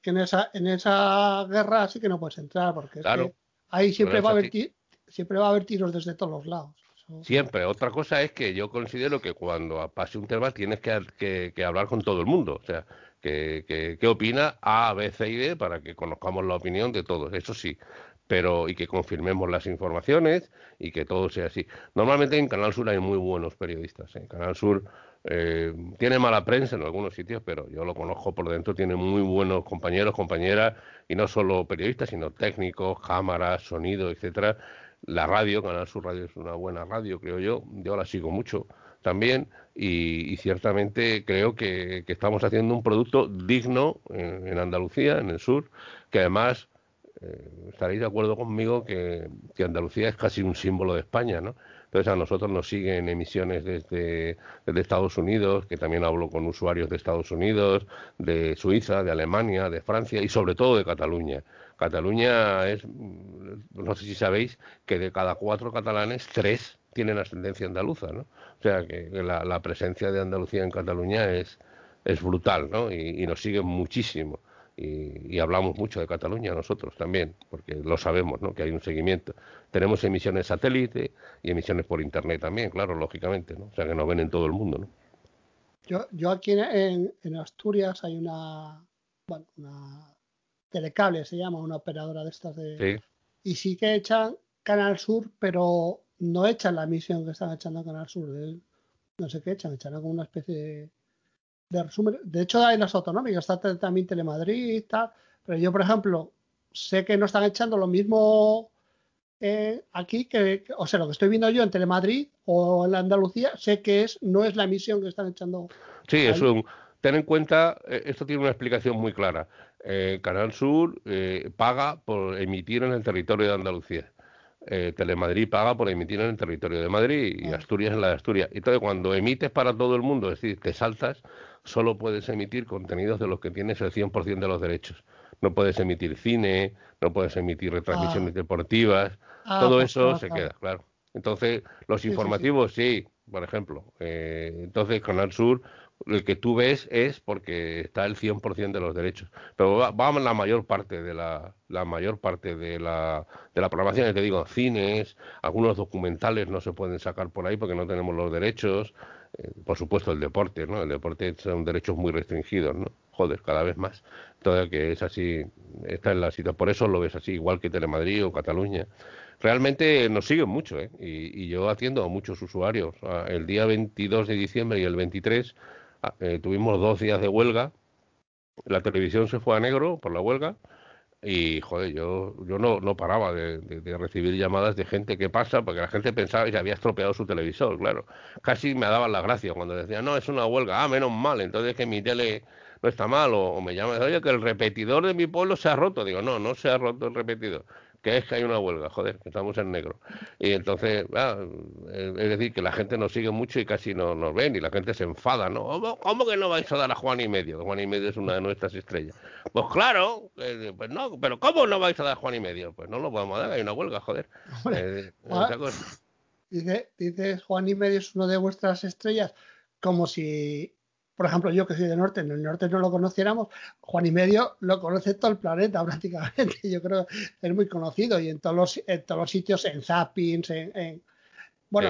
que en esa, en esa guerra sí que no puedes entrar porque es que ahí siempre va a haber siempre va a haber tiros desde todos los lados. Siempre. Otra cosa es que yo considero que cuando pase un tema tienes que, que, hablar con todo el mundo. O sea, que, que, opina A, B, C y D para que conozcamos la opinión de todos. Eso sí. Pero, y que confirmemos las informaciones y que todo sea así. Normalmente en Canal Sur hay muy buenos periodistas. En Canal Sur eh, tiene mala prensa en algunos sitios, pero yo lo conozco por dentro. Tiene muy buenos compañeros, compañeras, y no solo periodistas, sino técnicos, cámaras, sonido, etcétera la radio, Canal Sur Radio es una buena radio, creo yo. Yo la sigo mucho también y, ciertamente creo que, estamos haciendo un producto digno en, Andalucía, en el sur, que además eh, estaréis de acuerdo conmigo que, Andalucía es casi un símbolo de España, ¿no? Entonces a nosotros nos siguen emisiones desde, Estados Unidos, que también hablo con usuarios de Estados Unidos, de Suiza, de Alemania, de Francia y sobre todo de Cataluña. Cataluña es, no sé si sabéis, que de cada cuatro catalanes, tres tienen ascendencia andaluza, ¿no? O sea que la, presencia de Andalucía en Cataluña es, es brutal, ¿no? Y, nos siguen muchísimo. Y, hablamos mucho de Cataluña nosotros también, porque lo sabemos, ¿no? Que hay un seguimiento. Tenemos emisiones satélite y emisiones por internet también, claro, lógicamente, ¿no? O sea que nos ven en todo el mundo, ¿no? Yo, yo aquí en, en Asturias hay una, una Telecable se llama, una operadora de estas de... Y sí que echan Canal Sur, pero no echan la emisión que están echando Canal Sur. De, no sé qué echan, echan como una especie de, resumen. De hecho, hay las autonómicas, está también Telemadrid y tal. Pero yo, por ejemplo, sé que no están echando lo mismo eh, aquí que, o sea, lo que estoy viendo yo en Telemadrid o en Andalucía, sé que es no es la emisión que están echando. Sí, es un, ten en cuenta, eh, esto tiene una explicación muy clara. Eh, Canal Sur eh, paga por emitir en el territorio de Andalucía. Eh, Telemadrid paga por emitir en el territorio de Madrid y. Asturias en la de Asturias. Entonces, cuando emites para todo el mundo, es decir, te saltas, solo puedes emitir contenidos de los que tienes el 100% de los derechos. No puedes emitir cine, no puedes emitir retransmisiones ah. deportivas, ah, todo pues eso se queda, claro. Entonces, los informativos sí, por ejemplo. entonces, Canal Sur el que tú ves es porque está el 100% de los derechos. Pero va, la mayor parte de la, la mayor parte de la, de la programación, te digo, cines, algunos documentales no se pueden sacar por ahí porque no tenemos los derechos. Eh, por supuesto el deporte, ¿no? El deporte son derechos muy restringidos, ¿no? Joder, cada vez más. Todo que es así, está en la situación. Por eso lo ves así, igual que Telemadrid o Cataluña realmente nos siguen mucho, ¿eh? y, y, yo atiendo a muchos usuarios. El día 22 de diciembre y el 23 Ah, eh, tuvimos dos días de huelga, la televisión se fue a negro por la huelga y, joder, yo, yo no, no paraba de, recibir llamadas de gente que pasa, porque la gente pensaba que había estropeado su televisor, claro. Casi me daban la gracia cuando decían, no, es una huelga, ah, menos mal, entonces que mi tele no está mal, o, o me llaman, oye, que el repetidor de mi pueblo se ha roto. Digo, no, no se ha roto el repetidor que es que hay una huelga, joder, que estamos en negro. Y entonces, ah, es decir, que la gente nos sigue mucho y casi no nos ven y la gente se enfada, ¿no? ¿Cómo, que no vais a dar a Juan y Medio? Juan y Medio es una de nuestras estrellas. Pues claro, pues no, pero ¿cómo no vais a dar a Juan y Medio? Pues no lo podemos dar, hay una huelga, joder. Eh, dice, dice Juan y Medio es una de vuestras estrellas, como si por ejemplo, yo que soy de norte, en el norte no lo conociéramos, Juan y Medio lo conoce todo el planeta prácticamente. Yo creo que es muy conocido y en todos los, en todos los sitios, en Zappings, en, bueno,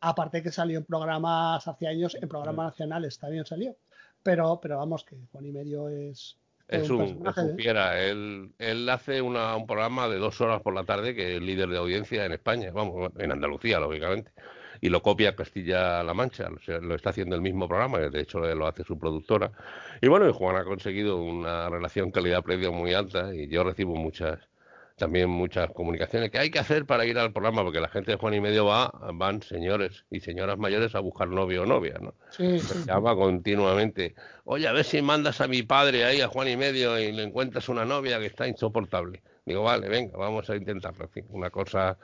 aparte que salió en programas hace años, en programas nacionales también salió. Pero, pero vamos, que Juan y Medio es. Es un, fiera. Él, él hace una, un programa de dos horas por la tarde que es líder de audiencia en España, vamos, en Andalucía, lógicamente y lo copia Castilla-La Mancha, lo está haciendo el mismo programa, de hecho lo hace su productora. Y bueno, y Juan ha conseguido una relación calidad-precio muy alta y yo recibo muchas también muchas comunicaciones que hay que hacer para ir al programa, porque la gente de Juan y Medio va, van señores y señoras mayores a buscar novio o novia, ¿no? Sí, llama continuamente, oye, a ver si mandas a mi padre ahí a Juan y Medio y le encuentras una novia que está insoportable. Digo, vale, venga, vamos a intentarlo. En fin, una cosa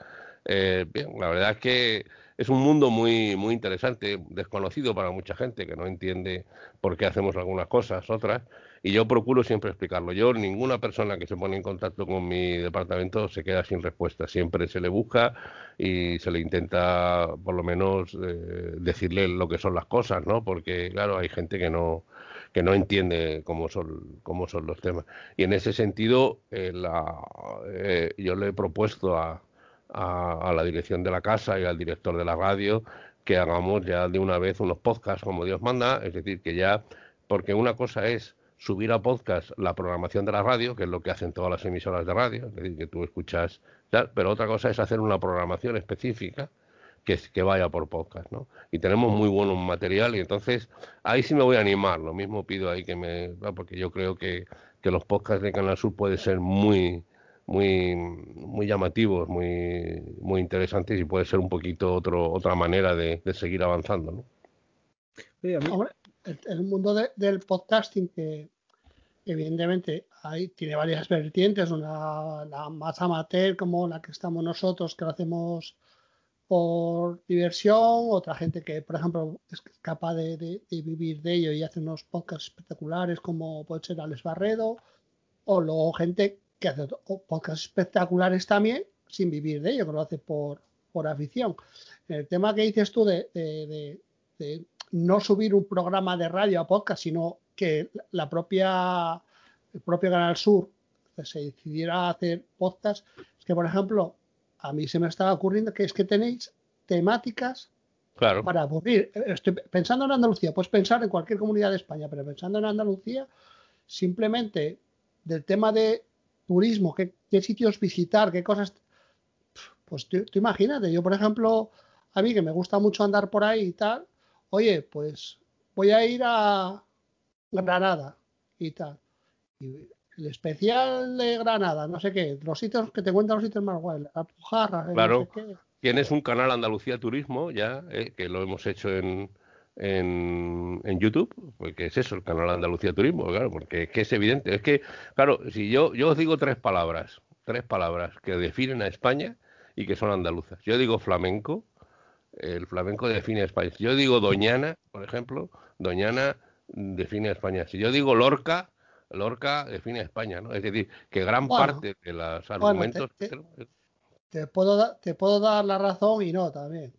Eh, bien, la verdad es que es un mundo muy, muy interesante, desconocido para mucha gente que no entiende por qué hacemos algunas cosas, otras, y yo procuro siempre explicarlo. Yo, ninguna persona que se pone en contacto con mi departamento se queda sin respuesta, siempre se le busca y se le intenta, por lo menos, eh, decirle lo que son las cosas, ¿no? Porque, claro, hay gente que no que no entiende cómo son, cómo son los temas. Y en ese sentido, eh, la, eh, yo le he propuesto a, a, la dirección de la casa y al director de la radio que hagamos ya de una vez unos podcasts como Dios manda, es decir, que ya, porque una cosa es subir a podcast la programación de la radio, que es lo que hacen todas las emisoras de radio, es decir, que tú escuchas, pero otra cosa es hacer una programación específica que, que vaya por podcast, ¿no? Y tenemos muy buen material y entonces ahí sí me voy a animar, lo mismo pido ahí que me, porque yo creo que, que los podcasts de Canal Sur pueden ser muy, muy, muy llamativos, muy, muy interesantes y puede ser un poquito otro, otra manera de, seguir avanzando. ¿no? el, mundo del podcasting que evidentemente hay, tiene varias vertientes, una la más amateur como la que estamos nosotros, que lo hacemos por diversión, otra gente que, por ejemplo, es capaz de, vivir de ello y hace unos podcasts espectaculares como puede ser Alex Barredo, o luego gente que hace podcasts espectaculares también sin vivir de ello, que lo hace por, por afición. El tema que dices tú de, de, no subir un programa de radio a podcast, sino que la propia, el propio Canal Sur se decidiera hacer podcast, es que, por ejemplo, a mí se me estaba ocurriendo que es que tenéis temáticas claro. para aburrir. Estoy pensando en Andalucía, puedes pensar en cualquier comunidad de España, pero pensando en Andalucía, simplemente del tema de turismo, qué, sitios visitar, qué cosas. Pues tú, imagínate, yo por ejemplo, a mí que me gusta mucho andar por ahí y tal, oye, pues voy a ir a Granada y tal. Y el especial de Granada, no sé qué, los sitios que te cuentan los sitios más guays, la Pujarra, claro. Tienes un canal Andalucía Turismo ya, eh, que lo hemos hecho en, en, en YouTube, porque es eso, el canal Andalucía Turismo, claro, porque es que es evidente. Es que, claro, si yo, yo os digo tres palabras, tres palabras que definen a España y que son andaluzas. Yo digo flamenco, el flamenco define a España. Si yo digo Doñana, por ejemplo, Doñana define a España. Si yo digo Lorca, Lorca define a España, ¿no? Es decir, que gran parte de los argumentos... te, puedo te puedo dar la razón y no también.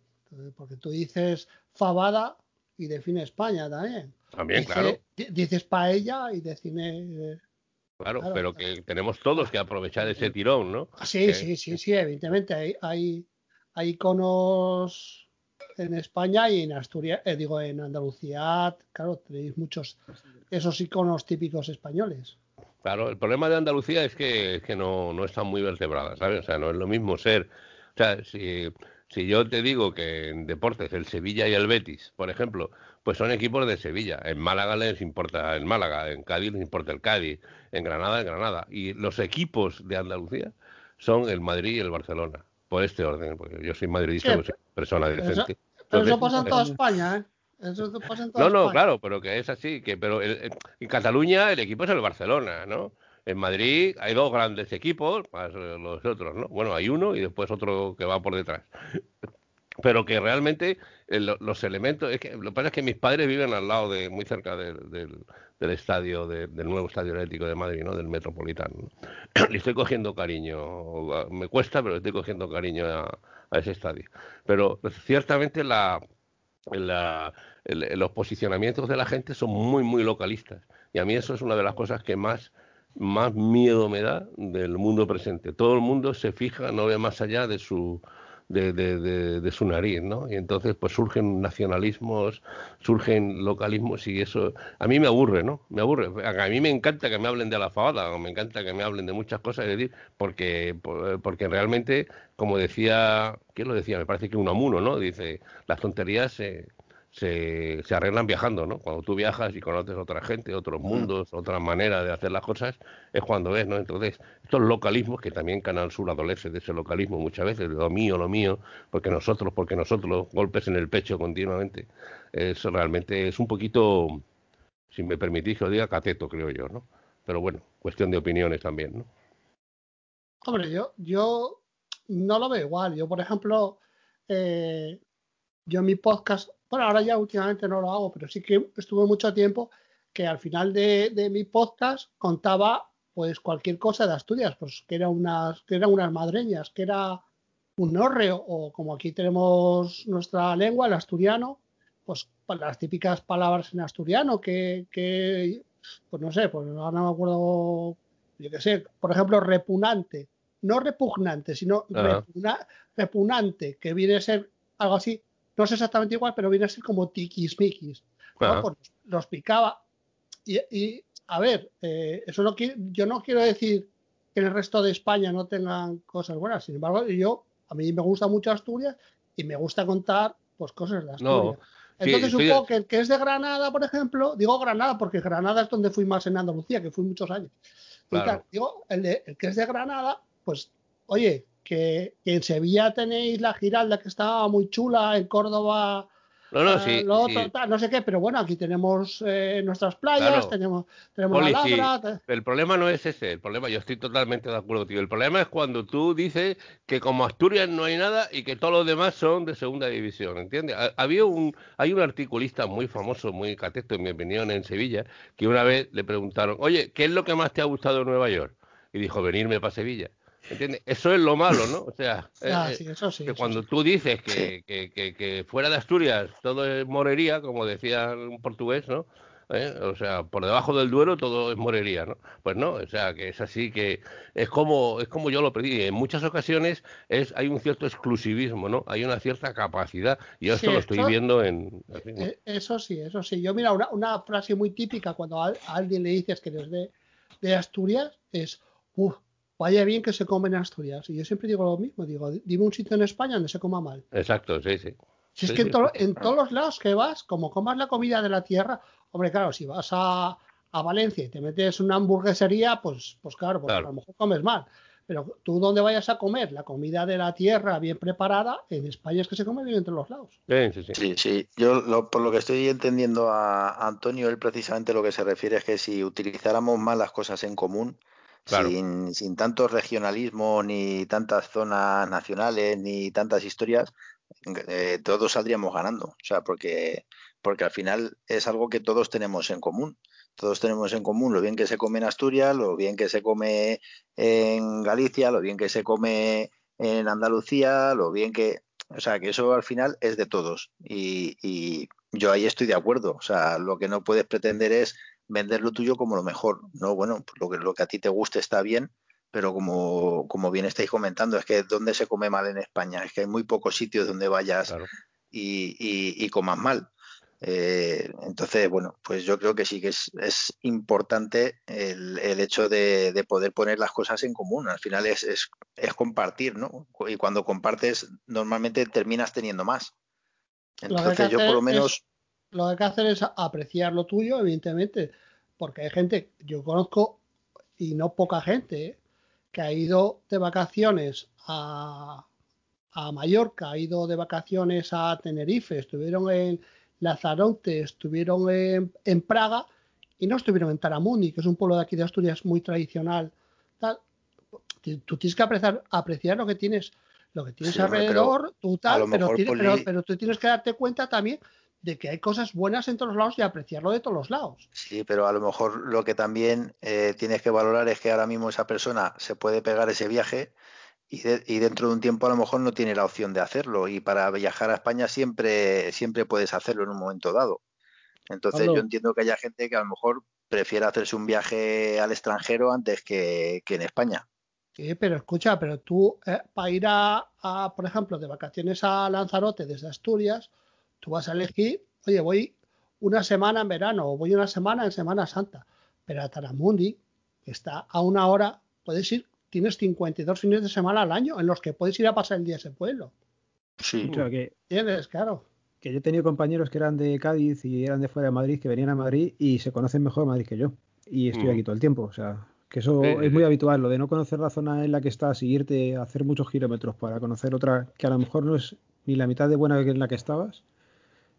Porque tú dices Fabada y define España también. También, claro. Dices paella y define. Eh, claro, pero que tenemos todos que aprovechar ese tirón, ¿no? Sí, sí, sí, sí, evidentemente. Hay, hay, hay, iconos en España y en Asturias, eh, digo, en Andalucía, claro, tenéis muchos esos iconos típicos españoles. Claro, el problema de Andalucía es que, es que no, no están muy vertebradas, ¿sabes? O sea, no es lo mismo ser. O sea, si si yo te digo que en deportes el Sevilla y el Betis, por ejemplo, pues son equipos de Sevilla. En Málaga les importa el Málaga, en Cádiz les importa el Cádiz, en Granada el Granada. Y los equipos de Andalucía son el Madrid y el Barcelona. Por este orden, porque yo soy madridista, no soy persona decente. Pero eso pasa en toda España, ¿eh? Eso pasa en toda no, no, claro, pero que es así. que pero en Cataluña el equipo es el Barcelona, ¿no? En Madrid hay dos grandes equipos, más los otros, ¿no? Bueno, hay uno y después otro que va por detrás. Pero que realmente eh, los elementos, es que lo que pasa es que mis padres viven al lado de, muy cerca del, estadio, del nuevo estadio eléctrico de Madrid, ¿no? Del Metropolitano. Estoy cogiendo cariño, me cuesta, pero estoy cogiendo cariño a, ese estadio. Pero ciertamente la, los posicionamientos de la gente son muy, muy localistas. Y a mí eso es una de las cosas que más más miedo me da del mundo presente. Todo el mundo se fija, no ve más allá de su, de, de, de, su nariz, ¿no? Y entonces pues surgen nacionalismos, surgen localismos y eso a mí me aburre, ¿no? Me aburre. A mí me encanta que me hablen de la fabada, me encanta que me hablen de muchas cosas, es decir, porque, porque realmente, como decía, ¿quién lo decía? Me parece que un amuno, ¿no? Dice, las tonterías se se, se, arreglan viajando, ¿no? Cuando tú viajas y conoces otra gente, otros mundos, otra manera de hacer las cosas, es cuando ves, ¿no? Entonces, estos localismos, que también Canal Sur adolece de ese localismo muchas veces, de lo mío, lo mío, porque nosotros, porque nosotros, golpes en el pecho continuamente, eso realmente es un poquito, si me permitís que lo diga, cateto, creo yo, ¿no? Pero bueno, cuestión de opiniones también, ¿no? Hombre, yo, yo no lo veo igual. Yo, por ejemplo, eh, yo en mi podcast, bueno, ahora ya últimamente no lo hago, pero sí que estuve mucho tiempo que al final de, mi podcast contaba pues cualquier cosa de Asturias, pues que, era unas, que eran unas madreñas, que era un norreo, o como aquí tenemos nuestra lengua, el asturiano, pues las típicas palabras en asturiano que, que pues no sé, pues ahora no me acuerdo, yo qué sé, por ejemplo, repugnante, no repugnante, sino repugnante, que viene a ser algo así, no es exactamente igual, pero viene a ser como tiquismiquis. Pues los picaba. Y, a ver, eh, eso no yo no quiero decir que en el resto de España no tengan cosas buenas. Sin embargo, yo, a mí me gusta mucho Asturias y me gusta contar pues cosas de Asturias. Entonces supongo que el que es de Granada, por ejemplo, digo Granada porque Granada es donde fui más en Andalucía, que fui muchos años. digo, el, el, que es de Granada, pues, oye, que, en Sevilla tenéis la Giralda que estaba muy chula, en Córdoba no, no, sí, no sé qué, pero bueno, aquí tenemos eh, nuestras playas, tenemos, tenemos la labra. El problema no es ese, el problema, yo estoy totalmente de acuerdo, tío. El problema es cuando tú dices que como Asturias no hay nada y que todos los demás son de segunda división, ¿entiendes? Había un, hay un articulista muy famoso, muy cateto, en mi opinión, en Sevilla, que una vez le preguntaron, oye, ¿qué es lo que más te ha gustado de Nueva York? Y dijo, venirme para Sevilla. ¿Entiendes? Eso es lo malo, ¿no? O sea, ah, eh, que cuando tú dices que, que, que, fuera de Asturias todo es morería, como decía un portugués, ¿no? ¿Eh? O sea, por debajo del Duero todo es morería, ¿no? Pues no, o sea, que es así que es como es como yo lo pedí. En muchas ocasiones es hay un cierto exclusivismo, ¿no? Hay una cierta capacidad y eso lo estoy viendo en... Eh, eso sí, eso sí. Yo mira, una, una frase muy típica cuando a, alguien le dices que eres de, de Asturias es, uff, vaya bien que se come en Asturias. Y yo siempre digo lo mismo, digo, dime un sitio en España donde se coma mal. Exacto, sí, sí. Si es que en, todos los lados que vas, como comas la comida de la tierra, hombre, claro, si vas a, Valencia y te metes una hamburguesería, pues, pues claro, pues a lo mejor comes mal. Pero tú donde vayas a comer la comida de la tierra bien preparada, en España es que se come bien entre los lados. Sí, sí, sí. sí, sí. Yo por lo que estoy entendiendo a Antonio, él precisamente lo que se refiere es que si utilizáramos más las cosas en común, sin, sin tanto regionalismo, ni tantas zonas nacionales, ni tantas historias, eh, todos saldríamos ganando. O sea, porque, porque al final es algo que todos tenemos en común. Todos tenemos en común lo bien que se come en Asturias, lo bien que se come en Galicia, lo bien que se come en Andalucía, lo bien que... O sea, que eso al final es de todos. Y, y yo ahí estoy de acuerdo. O sea, lo que no puedes pretender es vender lo tuyo como lo mejor. No, bueno, pues lo que, lo que a ti te guste está bien, pero como, como bien estáis comentando, es que donde se come mal en España, es que hay muy pocos sitios donde vayas y, y, comas mal. Eh, entonces, bueno, pues yo creo que sí que es, es importante el, el hecho de, de, poder poner las cosas en común. Al final es, es, es, compartir, ¿no? Y cuando compartes, normalmente terminas teniendo más. Entonces, yo por lo menos lo que hay que hacer es apreciar lo tuyo, evidentemente, porque hay gente, yo conozco, y no poca gente, ¿eh? que ha ido de vacaciones a, a Mallorca, ha ido de vacaciones a Tenerife, estuvieron en Lazarote, estuvieron en, en Praga y no estuvieron en Taramundi, que es un pueblo de aquí de Asturias muy tradicional. Tal. Tú tienes que apreciar, apreciar lo que tienes, lo que tienes alrededor, tú tal, pero, pero, tú tienes que darte cuenta también de que hay cosas buenas en todos los lados y apreciarlo de todos los lados. Sí, pero a lo mejor lo que también eh, tienes que valorar es que ahora mismo esa persona se puede pegar ese viaje y, y, dentro de un tiempo a lo mejor no tiene la opción de hacerlo y para viajar a España siempre siempre puedes hacerlo en un momento dado. Entonces yo entiendo que haya gente que a lo mejor prefiere hacerse un viaje al extranjero antes que, en España. Sí, pero escucha, pero tú eh, para ir a, a, por ejemplo, de vacaciones a Lanzarote desde Asturias, Tú vas a elegir, oye, voy una semana en verano o voy una semana en Semana Santa, pero a Taramundi, que está a una hora, puedes ir, tienes 52 fines de semana al año en los que puedes ir a pasar el día a ese pueblo. Sí, claro que. Tienes, claro. Que yo he tenido compañeros que eran de Cádiz y eran de fuera de Madrid, que venían a Madrid y se conocen mejor Madrid que yo. Y estoy mm. aquí todo el tiempo, o sea, que eso es muy habitual, lo de no conocer la zona en la que estás y irte a hacer muchos kilómetros para conocer otra que a lo mejor no es ni la mitad de buena que en la que estabas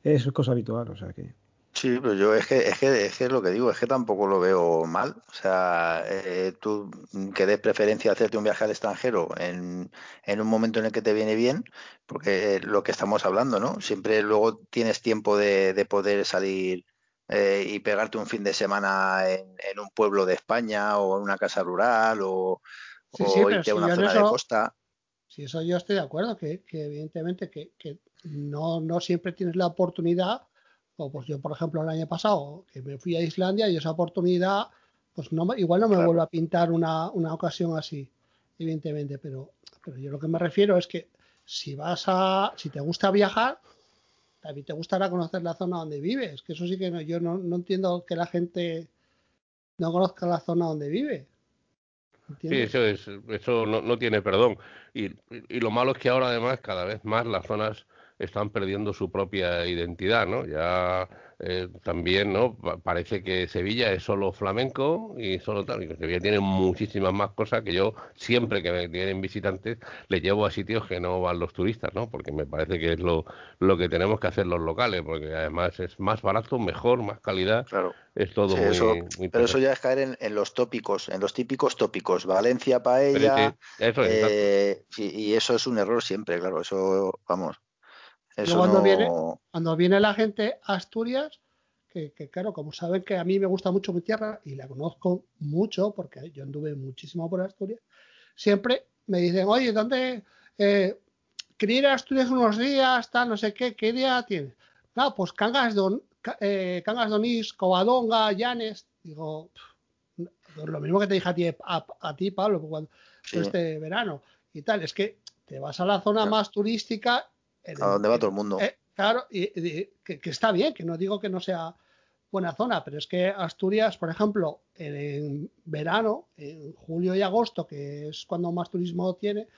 es cosa habitual, o sea que. Sí, pero yo es que, es que es que lo que digo, es que tampoco lo veo mal. O sea, eh, tú que des preferencia a hacerte un viaje al extranjero en, en un momento en el que te viene bien, porque lo que estamos hablando, ¿no? Siempre luego tienes tiempo de, de poder salir eh, y pegarte un fin de semana en, en, un pueblo de España o en una casa rural o, sí, sí, irte a una zona de costa. Sí, eso yo estoy de acuerdo, que, que evidentemente que, que no, no siempre tienes la oportunidad pues yo, por ejemplo, el año pasado, que me fui a Islandia y esa oportunidad, pues no, igual no me vuelvo a pintar una, una, ocasión así, evidentemente, pero, pero yo lo que me refiero es que si vas a, si te gusta viajar, también te gustará conocer la zona donde vives, que eso sí que no, yo no, no entiendo que la gente no conozca la zona donde vive. Sí, eso, es, eso no, no tiene perdón. Y, y, lo malo es que ahora además cada vez más las zonas están perdiendo su propia identidad, ¿no? Ya eh, también, ¿no? Parece que Sevilla es solo flamenco y solo tal, y Sevilla tiene muchísimas más cosas que yo siempre que vienen visitantes les llevo a sitios que no van los turistas, ¿no? Porque me parece que es lo, lo que tenemos que hacer los locales, porque además es más barato, mejor, más calidad. Claro. Es todo muy, eso, Pero eso ya es caer en, los tópicos, en los típicos tópicos. Valencia, paella. eso eh, y eso es un error siempre, claro. Eso, vamos cuando, viene, cuando viene la gente a Asturias, que, claro, como saben que a mí me gusta mucho mi tierra y la conozco mucho, porque yo anduve muchísimo por Asturias, siempre me dicen, oye, ¿dónde eh, quería ir a Asturias unos días, tal, no sé qué, ¿qué día tienes? No, pues Cangas, Don, eh, Cangas Donís, Covadonga, Llanes, digo, lo mismo que te dije a ti, a, ti Pablo, cuando este verano y tal, es que te vas a la zona más turística a dónde va todo el mundo. Eh, claro, y, que, está bien, que no digo que no sea buena zona, pero es que Asturias, por ejemplo, en, verano, en julio y agosto, que es cuando más turismo tiene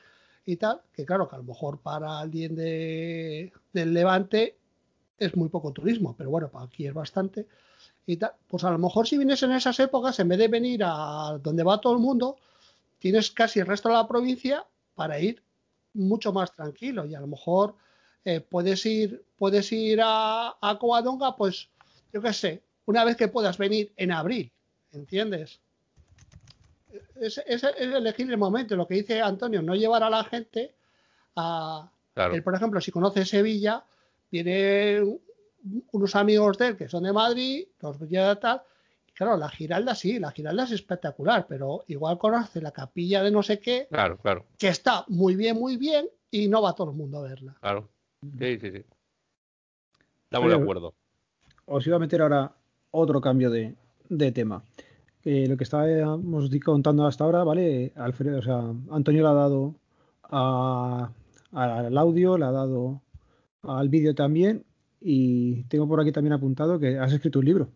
y tal, que claro, que a lo mejor para alguien de, del Levante es muy poco turismo, pero bueno, para aquí es bastante y tal, pues a lo mejor si vienes en esas épocas, en vez de venir a donde va todo el mundo, tienes casi el resto de la provincia para ir mucho más tranquilo y a lo mejor eh, puedes ir, puedes ir a, a Coadonga, pues yo qué sé, una vez que puedas venir en abril, ¿entiendes? Es, elegir el momento, lo que dice Antonio, no llevar a la gente a... Él, por ejemplo, si conoce Sevilla, viene unos amigos de él que son de Madrid, los lleva tal, claro, la Giralda sí, la Giralda es espectacular, pero igual conoce la capilla de no sé qué, claro, claro. que está muy bien, muy bien, y no va todo el mundo a verla. Claro. Sí, sí, sí. Estamos de acuerdo. Os iba a meter ahora otro cambio de, tema. lo que estábamos contando hasta ahora, ¿vale? Alfredo, o sea, Antonio le ha dado al audio, le ha dado al vídeo también. Y tengo por aquí también apuntado que has escrito un libro.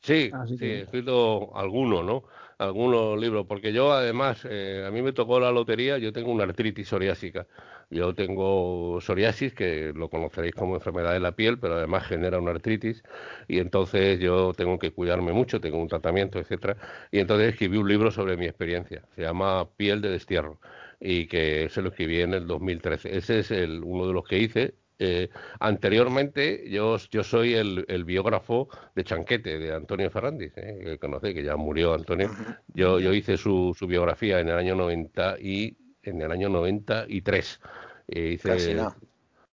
Sí, sí, he escrito alguno, ¿no? Algunos libros, porque yo además, eh, a mí me tocó la lotería, yo tengo una artritis psoriásica. Yo tengo psoriasis, que lo conoceréis como enfermedad de la piel, pero además genera una artritis, y entonces yo tengo que cuidarme mucho, tengo un tratamiento, etcétera. Y entonces escribí un libro sobre mi experiencia, se llama Piel de destierro, y que se lo escribí en el 2013. Ese es el, uno de los que hice, eh, anteriormente, yo, yo soy el, biógrafo de Chanquete, de Antonio Ferrandis, eh, que conoce, que ya murió Antonio. Yo, yo hice su, su, biografía en el año 90 y en el año 93. Eh, hice,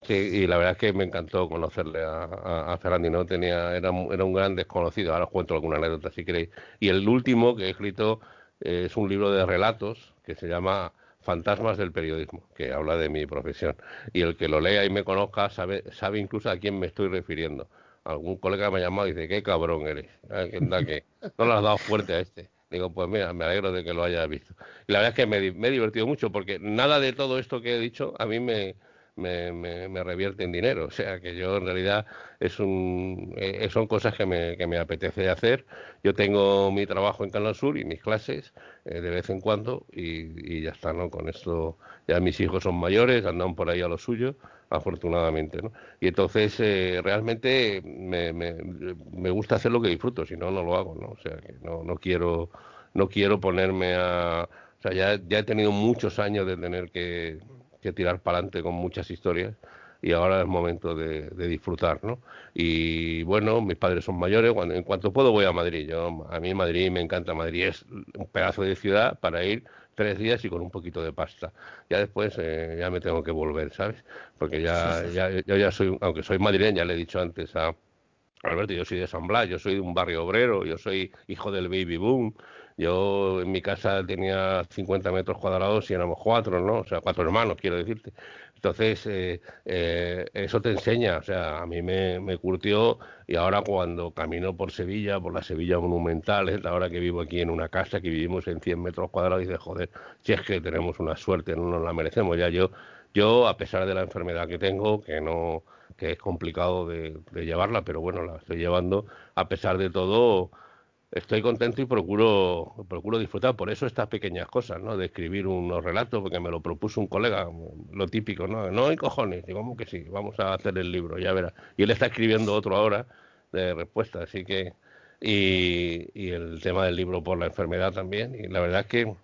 Sí, y la verdad es que me encantó conocerle a, a, Ferrandi, ¿no? Tenía, era, era, un gran desconocido, ahora os cuento alguna anécdota si queréis. Y el último que he escrito eh, es un libro de relatos que se llama Fantasmas del periodismo, que habla de mi profesión. Y el que lo lea y me conozca sabe, sabe incluso a quién me estoy refiriendo. Algún colega me ha llamado y dice, qué cabrón eres. que no le has dado fuerte a este. Digo, pues mira, me alegro de que lo hayas visto. Y la verdad es que me, me he divertido mucho porque nada de todo esto que he dicho a mí me, me, me, revierte en dinero. O sea que yo en realidad es un, eh, son cosas que me, que me apetece hacer. Yo tengo mi trabajo en Canal Sur y mis clases eh, de vez en cuando y, ya está, ¿no? Con esto ya mis hijos son mayores, andan por ahí a lo suyo, afortunadamente, ¿no? Y entonces eh, realmente me, me, me gusta hacer lo que disfruto, si no, no lo hago, ¿no? O sea que no, no quiero no quiero ponerme a... O sea, ya, ya he tenido muchos años de tener que, que tirar para adelante con muchas historias y ahora es momento de, disfrutar, ¿no? Y bueno, mis padres son mayores, cuando, en cuanto puedo voy a Madrid. Yo, a mí Madrid me encanta, Madrid es un pedazo de ciudad para ir tres días y con un poquito de pasta. Ya después eh, ya me tengo que volver, ¿sabes? Porque ya, ya, yo ya soy, aunque soy madrileño, ya le he dicho antes a Alberto, yo soy de San Blas, yo soy de un barrio obrero, yo soy hijo del baby boom. Yo en mi casa tenía 50 metros cuadrados y éramos cuatro, ¿no? O sea, cuatro hermanos, quiero decirte. Entonces, eh, eh, eso te enseña, o sea, a mí me, me, curtió y ahora cuando camino por Sevilla, por la Sevilla monumental, es la hora que vivo aquí en una casa que vivimos en 100 metros cuadrados dices, joder, si es que tenemos una suerte, no nos la merecemos. Ya yo, yo a pesar de la enfermedad que tengo, que no que es complicado de, llevarla, pero bueno, la estoy llevando, a pesar de todo, estoy contento y procuro, procuro disfrutar. Por eso estas pequeñas cosas, ¿no? De escribir unos relatos, porque me lo propuso un colega, lo típico, ¿no? No hay cojones, digamos que sí, vamos a hacer el libro, ya verás. Y él está escribiendo otro ahora de respuesta, así que... Y, y el tema del libro por la enfermedad también. Y la verdad es que,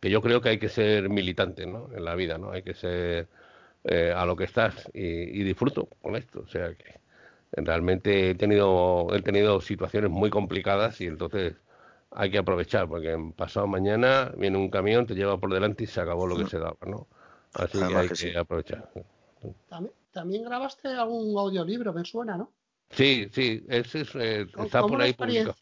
que yo creo que hay que ser militante, ¿no? En la vida, ¿no? Hay que ser... Eh, a lo que estás y, y disfruto con esto. O sea que realmente he tenido, he tenido situaciones muy complicadas y entonces hay que aprovechar, porque pasado mañana viene un camión, te lleva por delante y se acabó lo que se daba, ¿no? Así que hay que, aprovechar. ¿También, grabaste algún audiolibro, me suena, ¿no? Sí, sí, ese es, eh, está por ahí publicado.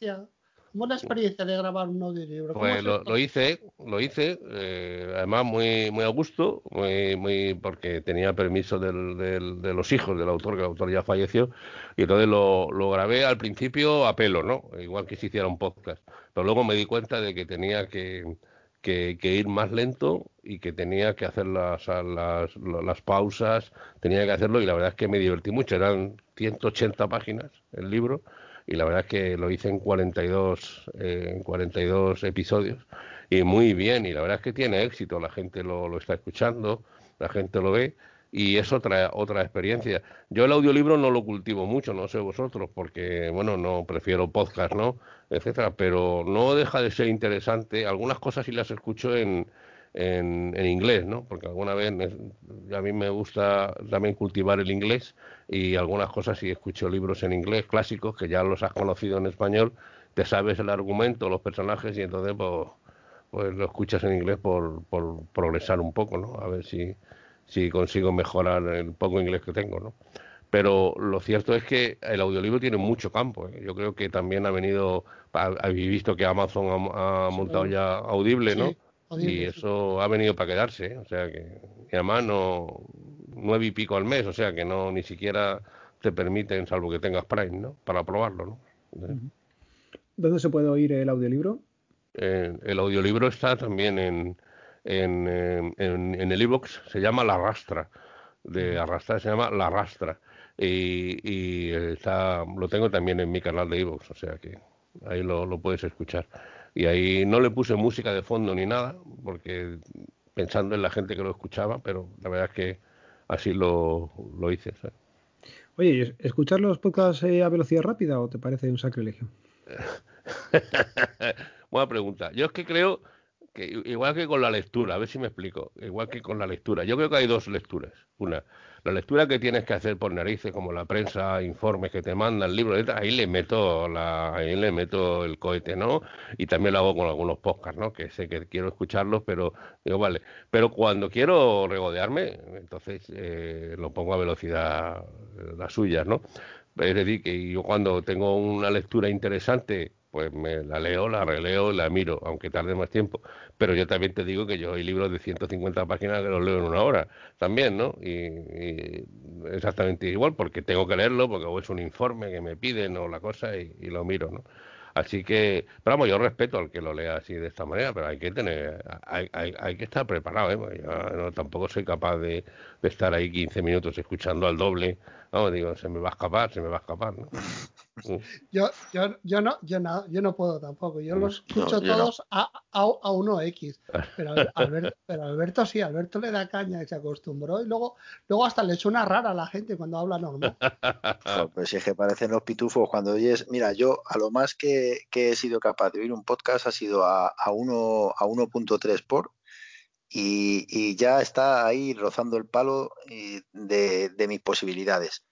¿Cómo es la experiencia de grabar un audiolibro? Pues lo, hice, lo hice, eh, además muy muy a gusto, muy, muy porque tenía permiso del, del, de los hijos del autor, que el autor ya falleció, y entonces lo, lo grabé al principio a pelo, ¿no? Igual que si hiciera un podcast. Pero luego me di cuenta de que tenía que, que, que, ir más lento y que tenía que hacer las, las, las, pausas, tenía que hacerlo y la verdad es que me divertí mucho. Eran 180 páginas el libro y la verdad es que lo hice en 42, eh, en 42 episodios y muy bien y la verdad es que tiene éxito, la gente lo, lo está escuchando, la gente lo ve y es otra otra experiencia. Yo el audiolibro no lo cultivo mucho, no sé vosotros, porque bueno, no prefiero podcast, ¿no? etcétera, pero no deja de ser interesante. Algunas cosas sí las escucho en, en, en, inglés, ¿no? Porque alguna vez a mí me gusta también cultivar el inglés y algunas cosas si escucho libros en inglés clásicos que ya los has conocido en español, te sabes el argumento, los personajes y entonces pues, pues lo escuchas en inglés por, por progresar un poco, ¿no? A ver si, si consigo mejorar el poco inglés que tengo, ¿no? Pero lo cierto es que el audiolibro tiene mucho campo. ¿eh? Yo creo que también ha venido, habéis visto que Amazon ha, montado ya Audible, ¿no? Y eso ha venido para quedarse, ¿eh? o sea que, y además no, nueve y pico al mes, o sea que no, ni siquiera te permiten, salvo que tengas Prime, ¿no? Para probarlo, ¿no? ¿Dónde se puede oír el audiolibro? Eh, el audiolibro está también en, en, en, en el iBox, se llama La Rastra, de arrastrar se llama La Rastra, y, y está, lo tengo también en mi canal de iBox, o sea que ahí lo, lo puedes escuchar y ahí no le puse música de fondo ni nada, porque pensando en la gente que lo escuchaba, pero la verdad es que así lo, lo hice. Oye, ¿escuchar los podcasts eh, a velocidad rápida o te parece un sacrilegio? Buena pregunta. Yo es que creo igual que con la lectura, a ver si me explico, igual que con la lectura, yo creo que hay dos lecturas. Una, la lectura que tienes que hacer por narices, como la prensa, informes que te mandan, libros, ahí le meto la, ahí le meto el cohete, ¿no? Y también lo hago con algunos podcasts, ¿no? Que sé que quiero escucharlos, pero digo, vale. Pero cuando quiero regodearme, entonces eh, lo pongo a velocidad eh, la suya, ¿no? Es decir, que yo cuando tengo una lectura interesante pues me la leo, la releo, la miro, aunque tarde más tiempo. Pero yo también te digo que yo hay libros de 150 páginas que los leo en una hora, también, ¿no? Y, exactamente igual, porque tengo que leerlo, porque es un informe que me piden o la cosa y, y lo miro, ¿no? Así que, pero vamos, yo respeto al que lo lea así de esta manera, pero hay que tener, hay, hay, hay que estar preparado, ¿eh? yo no, tampoco soy capaz de, de, estar ahí 15 minutos escuchando al doble, no, digo, se me va a escapar, se me va a escapar, ¿no? Yo, yo, yo no, yo no, yo no puedo tampoco. Yo los escucho no, todos no. a, a, a 1X. Pero Alberto, pero Alberto sí, Alberto le da caña y se acostumbró. Y luego, luego hasta le suena rara a la gente cuando habla normal. pues si es que parecen los pitufos cuando oyes. Mira, yo a lo más que, que he sido capaz de oír un podcast ha sido a, a 1.3 por y, ya está ahí rozando el palo de, mis posibilidades.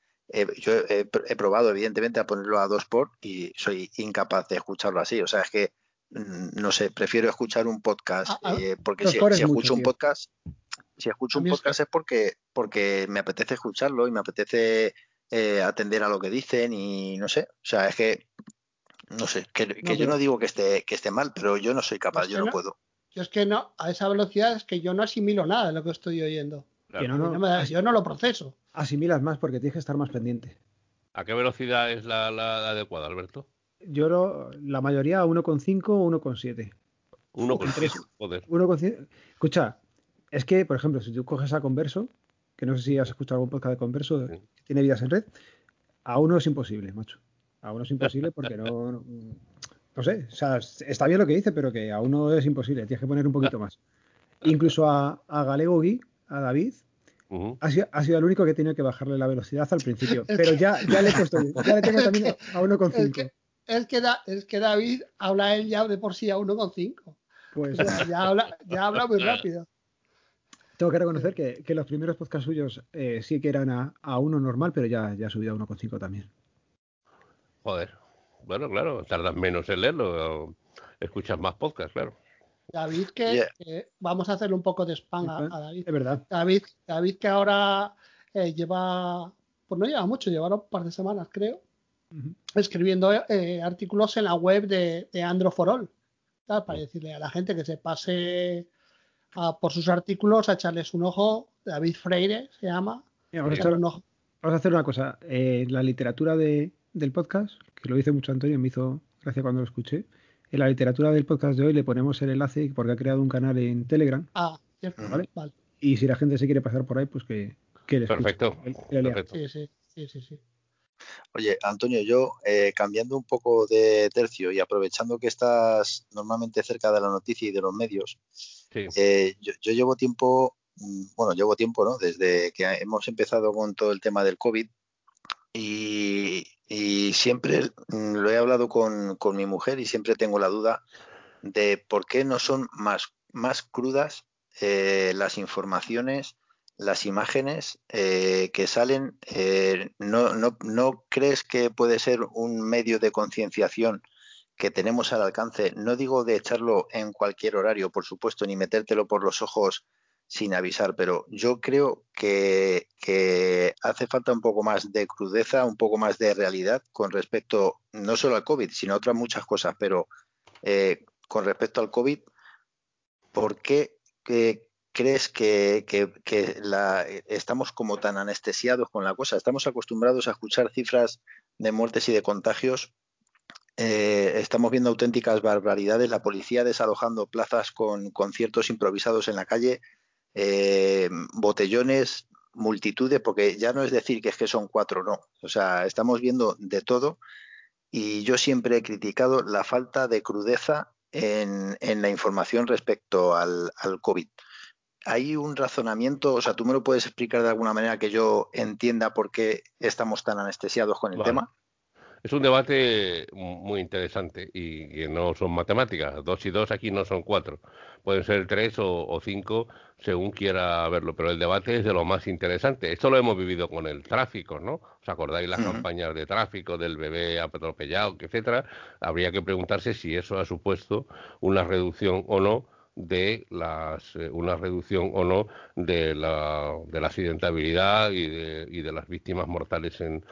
Yo he, probado, evidentemente, a ponerlo a dos por y soy incapaz de escucharlo así. O sea, es que, mm, no sé, prefiero escuchar un podcast, ah, ah, eh, porque si, escucho un podcast, si escucho un podcast es porque, porque me apetece escucharlo y me apetece eh, atender a lo que dicen y no sé. O sea, es que, no sé, que, yo no digo que esté, que esté mal, pero yo no soy capaz, yo no puedo. Yo es que no, a esa velocidad es que yo no asimilo nada de lo que estoy oyendo. yo no lo proceso. Asimilas más porque tienes que estar más pendiente. ¿A qué velocidad es la, adecuada, Alberto? Yo lo, la mayoría 1,5 o 1,7. 1,3, joder. 1,5. Escucha, es que, por ejemplo, si tú coges a Converso, que no sé si has escuchado algún podcast de Converso, que tiene vidas en red, a uno es imposible, macho. A uno es imposible porque no no sé, o sea, está bien lo que dice, pero que aún no es imposible, tienes que poner un poquito más. Incluso a, Galego Gui, a David, ha, sido, el único que tiene que bajarle la velocidad al principio, pero ya, ya le he puesto, ya le tengo también a 1,5. Es que, es, que es que David habla él ya de por sí a 1,5. Pues ya, habla, ya habla muy rápido. Tengo que reconocer que, los primeros podcasts suyos eh, sí que eran a, a 1 normal, pero ya, ya ha subido a 1,5 también. Joder, bueno, claro, tardas menos en leerlo, escuchas más podcast, claro. David, que vamos a hacerle un poco de spam a, David. Es verdad. David, David que ahora eh, lleva, pues no lleva mucho, lleva un par de semanas, creo, escribiendo eh, artículos en la web de, de Andro para decirle a la gente que se pase por sus artículos a echarles un ojo. David Freire se llama. vamos, a hacer una cosa. Eh, la literatura de, del podcast, que lo dice mucho Antonio, me hizo gracia cuando lo escuché. En la literatura del podcast de hoy le ponemos el enlace porque ha creado un canal en Telegram. Ah, ¿vale? Y si la gente se quiere pasar por ahí, pues que, que Perfecto. Sí, sí, sí, sí, Oye, Antonio, yo eh, cambiando un poco de tercio y aprovechando que estás normalmente cerca de la noticia y de los medios, eh, yo, yo, llevo tiempo, mm, bueno, llevo tiempo, ¿no? Desde que hemos empezado con todo el tema del COVID, y, siempre lo he hablado con, mi mujer y siempre tengo la duda de por qué no son más, más crudas eh, las informaciones, las imágenes eh, que salen. Eh, no, no, ¿No crees que puede ser un medio de concienciación que tenemos al alcance? No digo de echarlo en cualquier horario, por supuesto, ni metértelo por los ojos sin avisar, pero yo creo que, hace falta un poco más de crudeza, un poco más de realidad con respecto no solo al COVID, sino a otras muchas cosas, pero eh, con respecto al COVID, ¿por qué crees que, estamos como tan anestesiados con la cosa? Estamos acostumbrados a escuchar cifras de muertes y de contagios. Eh, estamos viendo auténticas barbaridades, la policía desalojando plazas con conciertos improvisados en la calle, eh, botellones, multitudes, porque ya no es decir que es que son cuatro, no. O sea, estamos viendo de todo y yo siempre he criticado la falta de crudeza en, la información respecto al, COVID. Hay un razonamiento, o sea, tú me lo puedes explicar de alguna manera que yo entienda por qué estamos tan anestesiados con el tema. Es un debate muy interesante y que no son matemáticas. Dos y dos aquí no son cuatro. Pueden ser tres o, cinco según quiera verlo, pero el debate es de lo más interesante. Esto lo hemos vivido con el tráfico, ¿no? ¿Os acordáis las campañas de tráfico del bebé atropellado, etcétera? Habría que preguntarse si eso ha supuesto una reducción o no de las, eh, una reducción o no de la, de la accidentabilidad y de, y de las víctimas mortales en,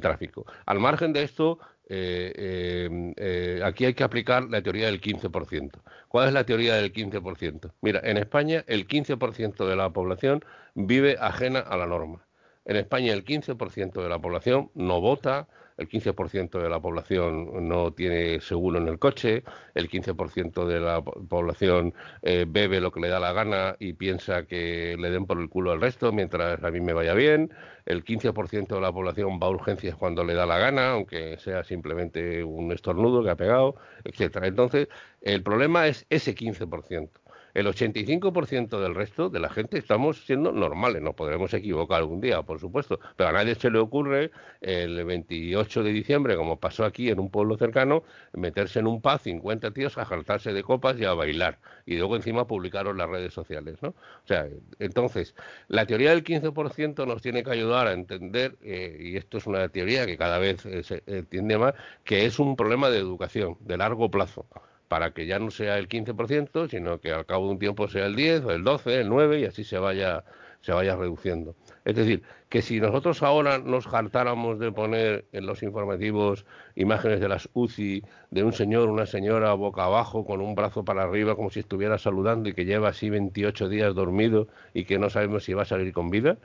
tráfico. Al margen de esto, eh, eh, aquí hay que aplicar la teoría del 15%. ¿Cuál es la teoría del 15%? Mira, en España el 15% de la población vive ajena a la norma. En España el 15% de la población no vota, el 15% de la población no tiene seguro en el coche, el 15% de la población eh, bebe lo que le da la gana y piensa que le den por el culo al resto mientras a mí me vaya bien, el 15% de la población va a urgencias cuando le da la gana, aunque sea simplemente un estornudo que ha pegado, etcétera. Entonces, el problema es ese 15%. El 85% del resto de la gente estamos siendo normales, nos podremos equivocar algún día, por supuesto, pero a nadie se le ocurre el 28 de diciembre, como pasó aquí en un pueblo cercano, meterse en un pub 50 tíos a jaltarse de copas y a bailar y luego encima publicaron las redes sociales, ¿no? O sea, entonces, la teoría del 15% nos tiene que ayudar a entender, eh, y esto es una teoría que cada vez eh, se entiende más, que es un problema de educación, de largo plazo para que ya no sea el 15%, sino que al cabo de un tiempo sea el 10 o el 12, el 9 y así se vaya se vaya reduciendo. Es decir, que si nosotros ahora nos hartáramos de poner en los informativos imágenes de las UCI de un señor, una señora boca abajo con un brazo para arriba como si estuviera saludando y que lleva así 28 días dormido y que no sabemos si va a salir con vida,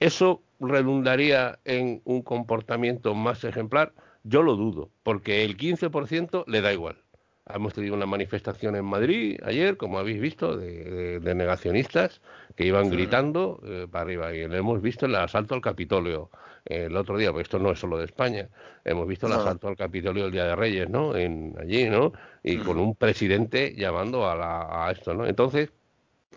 ¿eso redundaría en un comportamiento más ejemplar? Yo lo dudo, porque el 15% le da igual. Hemos tenido una manifestación en Madrid ayer, como habéis visto, de, negacionistas que iban gritando eh, para arriba. Y lo hemos visto en el asalto al Capitolio eh, el otro día, porque esto no es solo de España. Hemos visto el asalto al Capitolio el Día de Reyes, ¿no? En, allí, ¿no? Y con un presidente llamando a, a esto, ¿no? Entonces,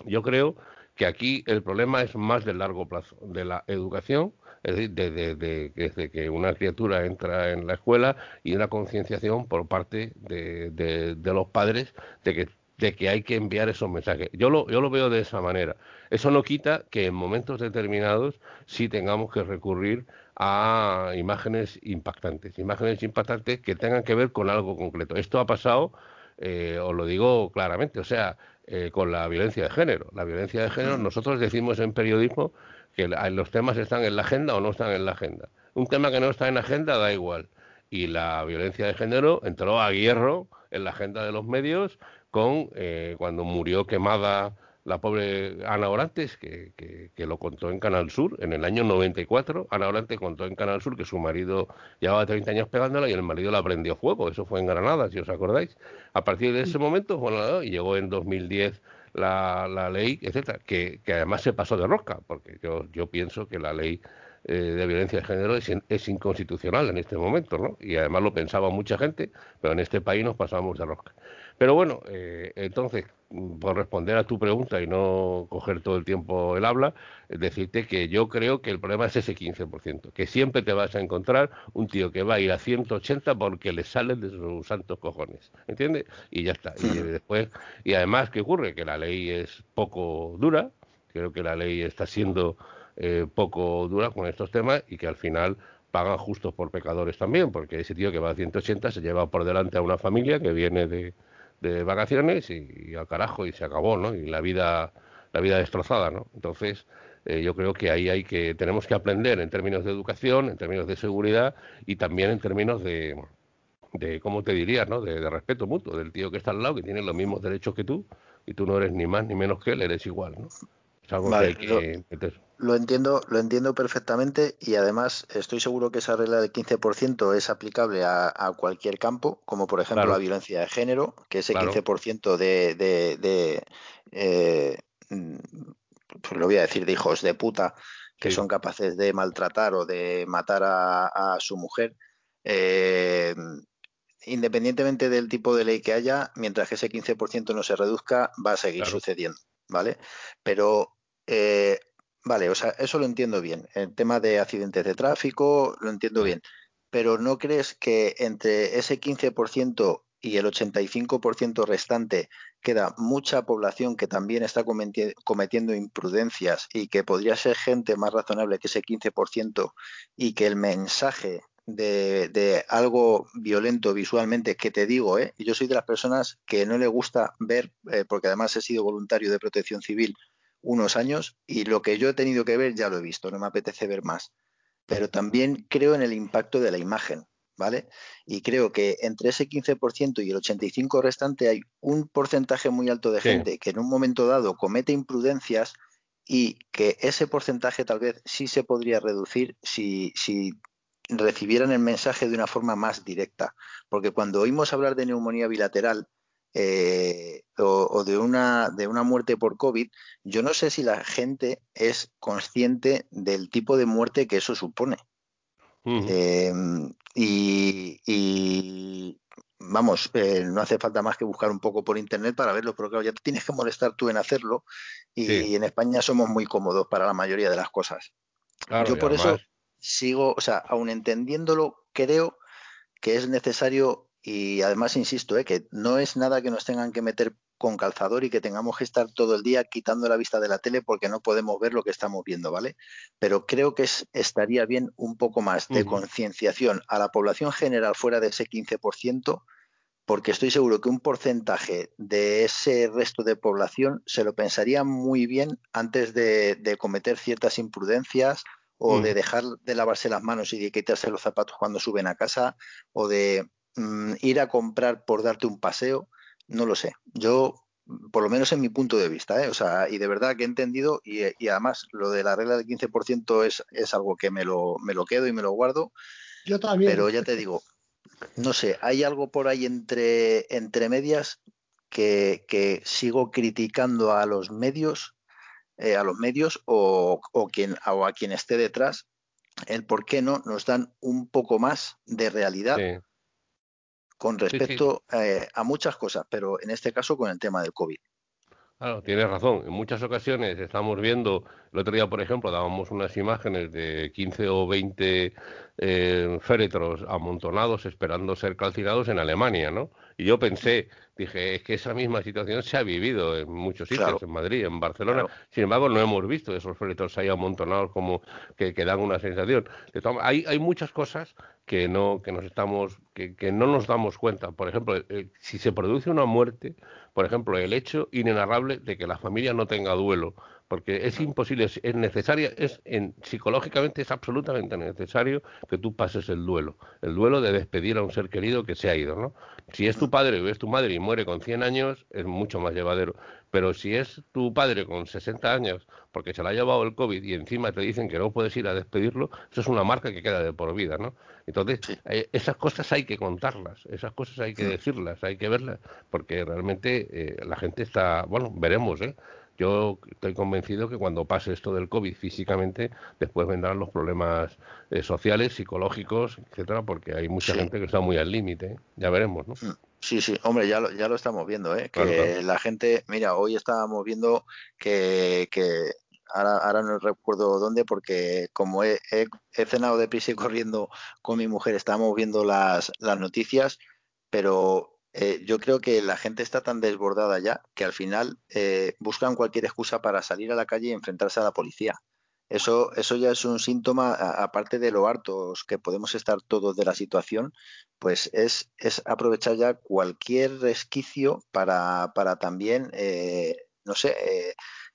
yo creo que aquí el problema es más del largo plazo, de la educación es decir, desde, que una criatura entra en la escuela y una concienciación por parte de, los padres de que, de que hay que enviar esos mensajes. Yo lo, yo lo veo de esa manera. Eso no quita que en momentos determinados sí tengamos que recurrir a imágenes impactantes, imágenes impactantes que tengan que ver con algo concreto. Esto ha pasado, eh, os lo digo claramente, o sea, eh, con la violencia de género. La violencia de género, nosotros decimos en periodismo que los temas están en la agenda o no están en la agenda. Un tema que no está en la agenda da igual. Y la violencia de género entró a hierro en la agenda de los medios con eh, cuando murió quemada la pobre Ana Orantes, que, que, lo contó en Canal Sur en el año 94. Ana Orantes contó en Canal Sur que su marido llevaba 30 años pegándola y el marido la prendió fuego. Eso fue en Granada, si os acordáis. A partir de ese momento, bueno, y llegó en 2010 la, la ley, etcétera, que, que, además se pasó de rosca, porque yo, yo pienso que la ley eh, de violencia de género es, es, inconstitucional en este momento, ¿no? Y además lo pensaba mucha gente, pero en este país nos pasamos de rosca. Pero bueno, eh, entonces, por responder a tu pregunta y no coger todo el tiempo el habla, decirte que yo creo que el problema es ese 15%, que siempre te vas a encontrar un tío que va a ir a 180 porque le salen de sus santos cojones, ¿entiendes? Y ya está. Y después, y además, ¿qué ocurre? Que la ley es poco dura, creo que la ley está siendo eh, poco dura con estos temas y que al final pagan justos por pecadores también, porque ese tío que va a 180 se lleva por delante a una familia que viene de de vacaciones y, al carajo y se acabó, ¿no? Y la vida, la vida destrozada, ¿no? Entonces, eh, yo creo que ahí hay que, tenemos que aprender en términos de educación, en términos de seguridad y también en términos de, de ¿cómo te diría, no? De, respeto mutuo, del tío que está al lado, que tiene los mismos derechos que tú y tú no eres ni más ni menos que él, eres igual, ¿no? Es algo que hay que lo entiendo, lo entiendo perfectamente y además estoy seguro que esa regla del 15% es aplicable a, cualquier campo, como por ejemplo la violencia de género, que ese 15% de, de, de eh, pues lo voy a decir, de hijos de puta que son capaces de maltratar o de matar a, su mujer, eh, independientemente del tipo de ley que haya, mientras que ese 15% no se reduzca, va a seguir sucediendo, ¿vale? Pero Vale, o sea, eso lo entiendo bien. El tema de accidentes de tráfico lo entiendo bien. Pero ¿no crees que entre ese 15% y el 85% restante queda mucha población que también está cometiendo imprudencias y que podría ser gente más razonable que ese 15% y que el mensaje de, algo violento visualmente, que te digo, ¿eh? yo soy de las personas que no le gusta ver, eh, porque además he sido voluntario de protección civil unos años y lo que yo he tenido que ver ya lo he visto, no me apetece ver más. Pero también creo en el impacto de la imagen, ¿vale? Y creo que entre ese 15% y el 85% restante hay un porcentaje muy alto de gente que en un momento dado comete imprudencias y que ese porcentaje tal vez sí se podría reducir si, si recibieran el mensaje de una forma más directa. Porque cuando oímos hablar de neumonía bilateral, eh, o, de, una, de una muerte por COVID, yo no sé si la gente es consciente del tipo de muerte que eso supone. Eh, y, vamos, eh, no hace falta más que buscar un poco por internet para verlo, pero claro, ya te tienes que molestar tú en hacerlo y, en España somos muy cómodos para la mayoría de las cosas. Yo por eso sigo, o sea, aun entendiéndolo, creo que es necesario y además insisto, eh, que no es nada que nos tengan que meter con calzador y que tengamos que estar todo el día quitando la vista de la tele porque no podemos ver lo que estamos viendo, ¿vale? Pero creo que estaría bien un poco más de concienciación a la población general fuera de ese 15%, porque estoy seguro que un porcentaje de ese resto de población se lo pensaría muy bien antes de, cometer ciertas imprudencias o de dejar de lavarse las manos y de quitarse los zapatos cuando suben a casa o de mm, ir a comprar por darte un paseo no lo sé. Yo, por lo menos en mi punto de vista, ¿eh? o sea, y de verdad que he entendido, y, además lo de la regla del 15% es, es algo que me lo, me lo quedo y me lo guardo. Yo también. Pero ya te digo, no sé, hay algo por ahí entre, entre medias que, que sigo criticando a los medios, eh, a los medios o, o, quien, o a quien esté detrás, el por qué no nos dan un poco más de realidad con respecto eh, a muchas cosas, pero en este caso con el tema del COVID. Claro, tienes razón. En muchas ocasiones estamos viendo, el otro día, por ejemplo, dábamos unas imágenes de 15 o 20 eh, féretros amontonados esperando ser calcinados en Alemania, ¿no? Y yo pensé, dije, es que esa misma situación se ha vivido en muchos sitios, en Madrid, en Barcelona. Sin embargo, no hemos visto esos féretros ahí amontonados como que, dan una sensación. hay, hay muchas cosas que no que nos estamos que, que no nos damos cuenta por ejemplo eh, si se produce una muerte por ejemplo el hecho inenarrable de que la familia no tenga duelo porque es imposible, es necesaria, es en, psicológicamente es absolutamente necesario que tú pases el duelo, el duelo de despedir a un ser querido que se ha ido, ¿no? Si es tu padre o es tu madre y muere con 100 años, es mucho más llevadero, pero si es tu padre con 60 años porque se le ha llevado el COVID y encima te dicen que no puedes ir a despedirlo, eso es una marca que queda de por vida, ¿no? Entonces, eh, esas cosas hay que contarlas, esas cosas hay que decirlas, hay que verlas, porque realmente eh, la gente está, bueno, veremos, ¿eh? Yo estoy convencido que cuando pase esto del COVID físicamente, después vendrán los problemas eh, sociales, psicológicos, etcétera, porque hay mucha gente que está muy al límite. ¿eh? Ya veremos, ¿no? Sí, sí, hombre, ya lo, ya lo estamos viendo, ¿eh? Que la gente, mira, hoy estábamos viendo que, que ahora, ahora no recuerdo dónde, porque como he, he, cenado deprisa y corriendo con mi mujer, estábamos viendo las, las noticias, pero eh, yo creo que la gente está tan desbordada ya que al final eh, buscan cualquier excusa para salir a la calle y enfrentarse a la policía. Eso, eso ya es un síntoma, aparte de lo hartos que podemos estar todos de la situación, pues es, es aprovechar ya cualquier resquicio para, para también, eh, no sé,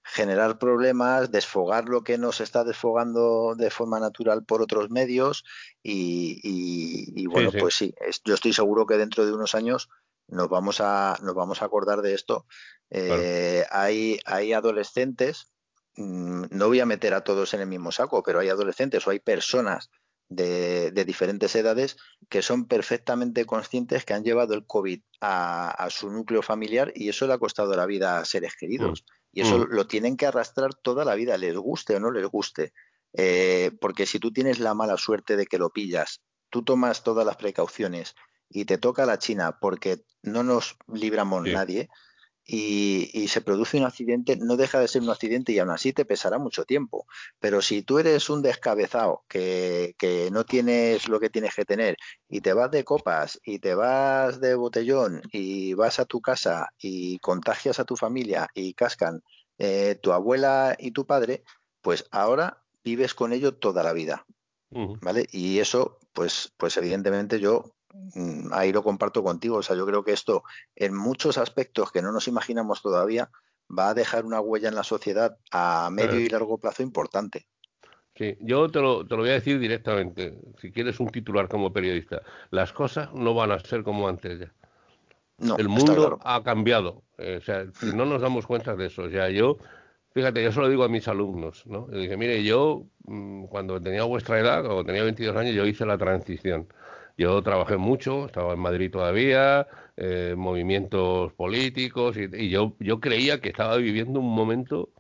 generar problemas, desfogar lo que nos está desfogando de forma natural por otros medios y, bueno, pues sí, yo estoy seguro que dentro de unos años nos vamos a, nos vamos a acordar de esto. Eh, hay, hay adolescentes, no voy a meter a todos en el mismo saco, pero hay adolescentes o hay personas de, diferentes edades que son perfectamente conscientes que han llevado el COVID a, su núcleo familiar y eso le ha costado la vida a seres queridos. Mm. Y eso mm. lo tienen que arrastrar toda la vida, les guste o no les guste. Eh, porque si tú tienes la mala suerte de que lo pillas, tú tomas todas las precauciones y te toca la China porque no nos libramos nadie y, se produce un accidente, no deja de ser un accidente y aún así te pesará mucho tiempo. Pero si tú eres un descabezado que, que no tienes lo que tienes que tener y te vas de copas y te vas de botellón y vas a tu casa y contagias a tu familia y cascan eh, tu abuela y tu padre, pues ahora vives con ello toda la vida. ¿Vale? Y eso, pues, pues evidentemente yo ahí lo comparto contigo. O sea, yo creo que esto, en muchos aspectos que no nos imaginamos todavía, va a dejar una huella en la sociedad a medio y largo plazo importante. Sí, yo te lo, te lo voy a decir directamente, si quieres un titular como periodista, las cosas no van a ser como antes ya. No, el mundo ha cambiado, eh, o sea, si no nos damos cuenta de eso, o sea, yo, fíjate, yo se lo digo a mis alumnos, ¿no? Y dije, mire, yo mm, cuando tenía vuestra edad, cuando tenía 22 años, yo hice la transición. Yo trabajé mucho, estaba en Madrid todavía, eh, movimientos políticos, y, yo, yo creía que estaba viviendo un momento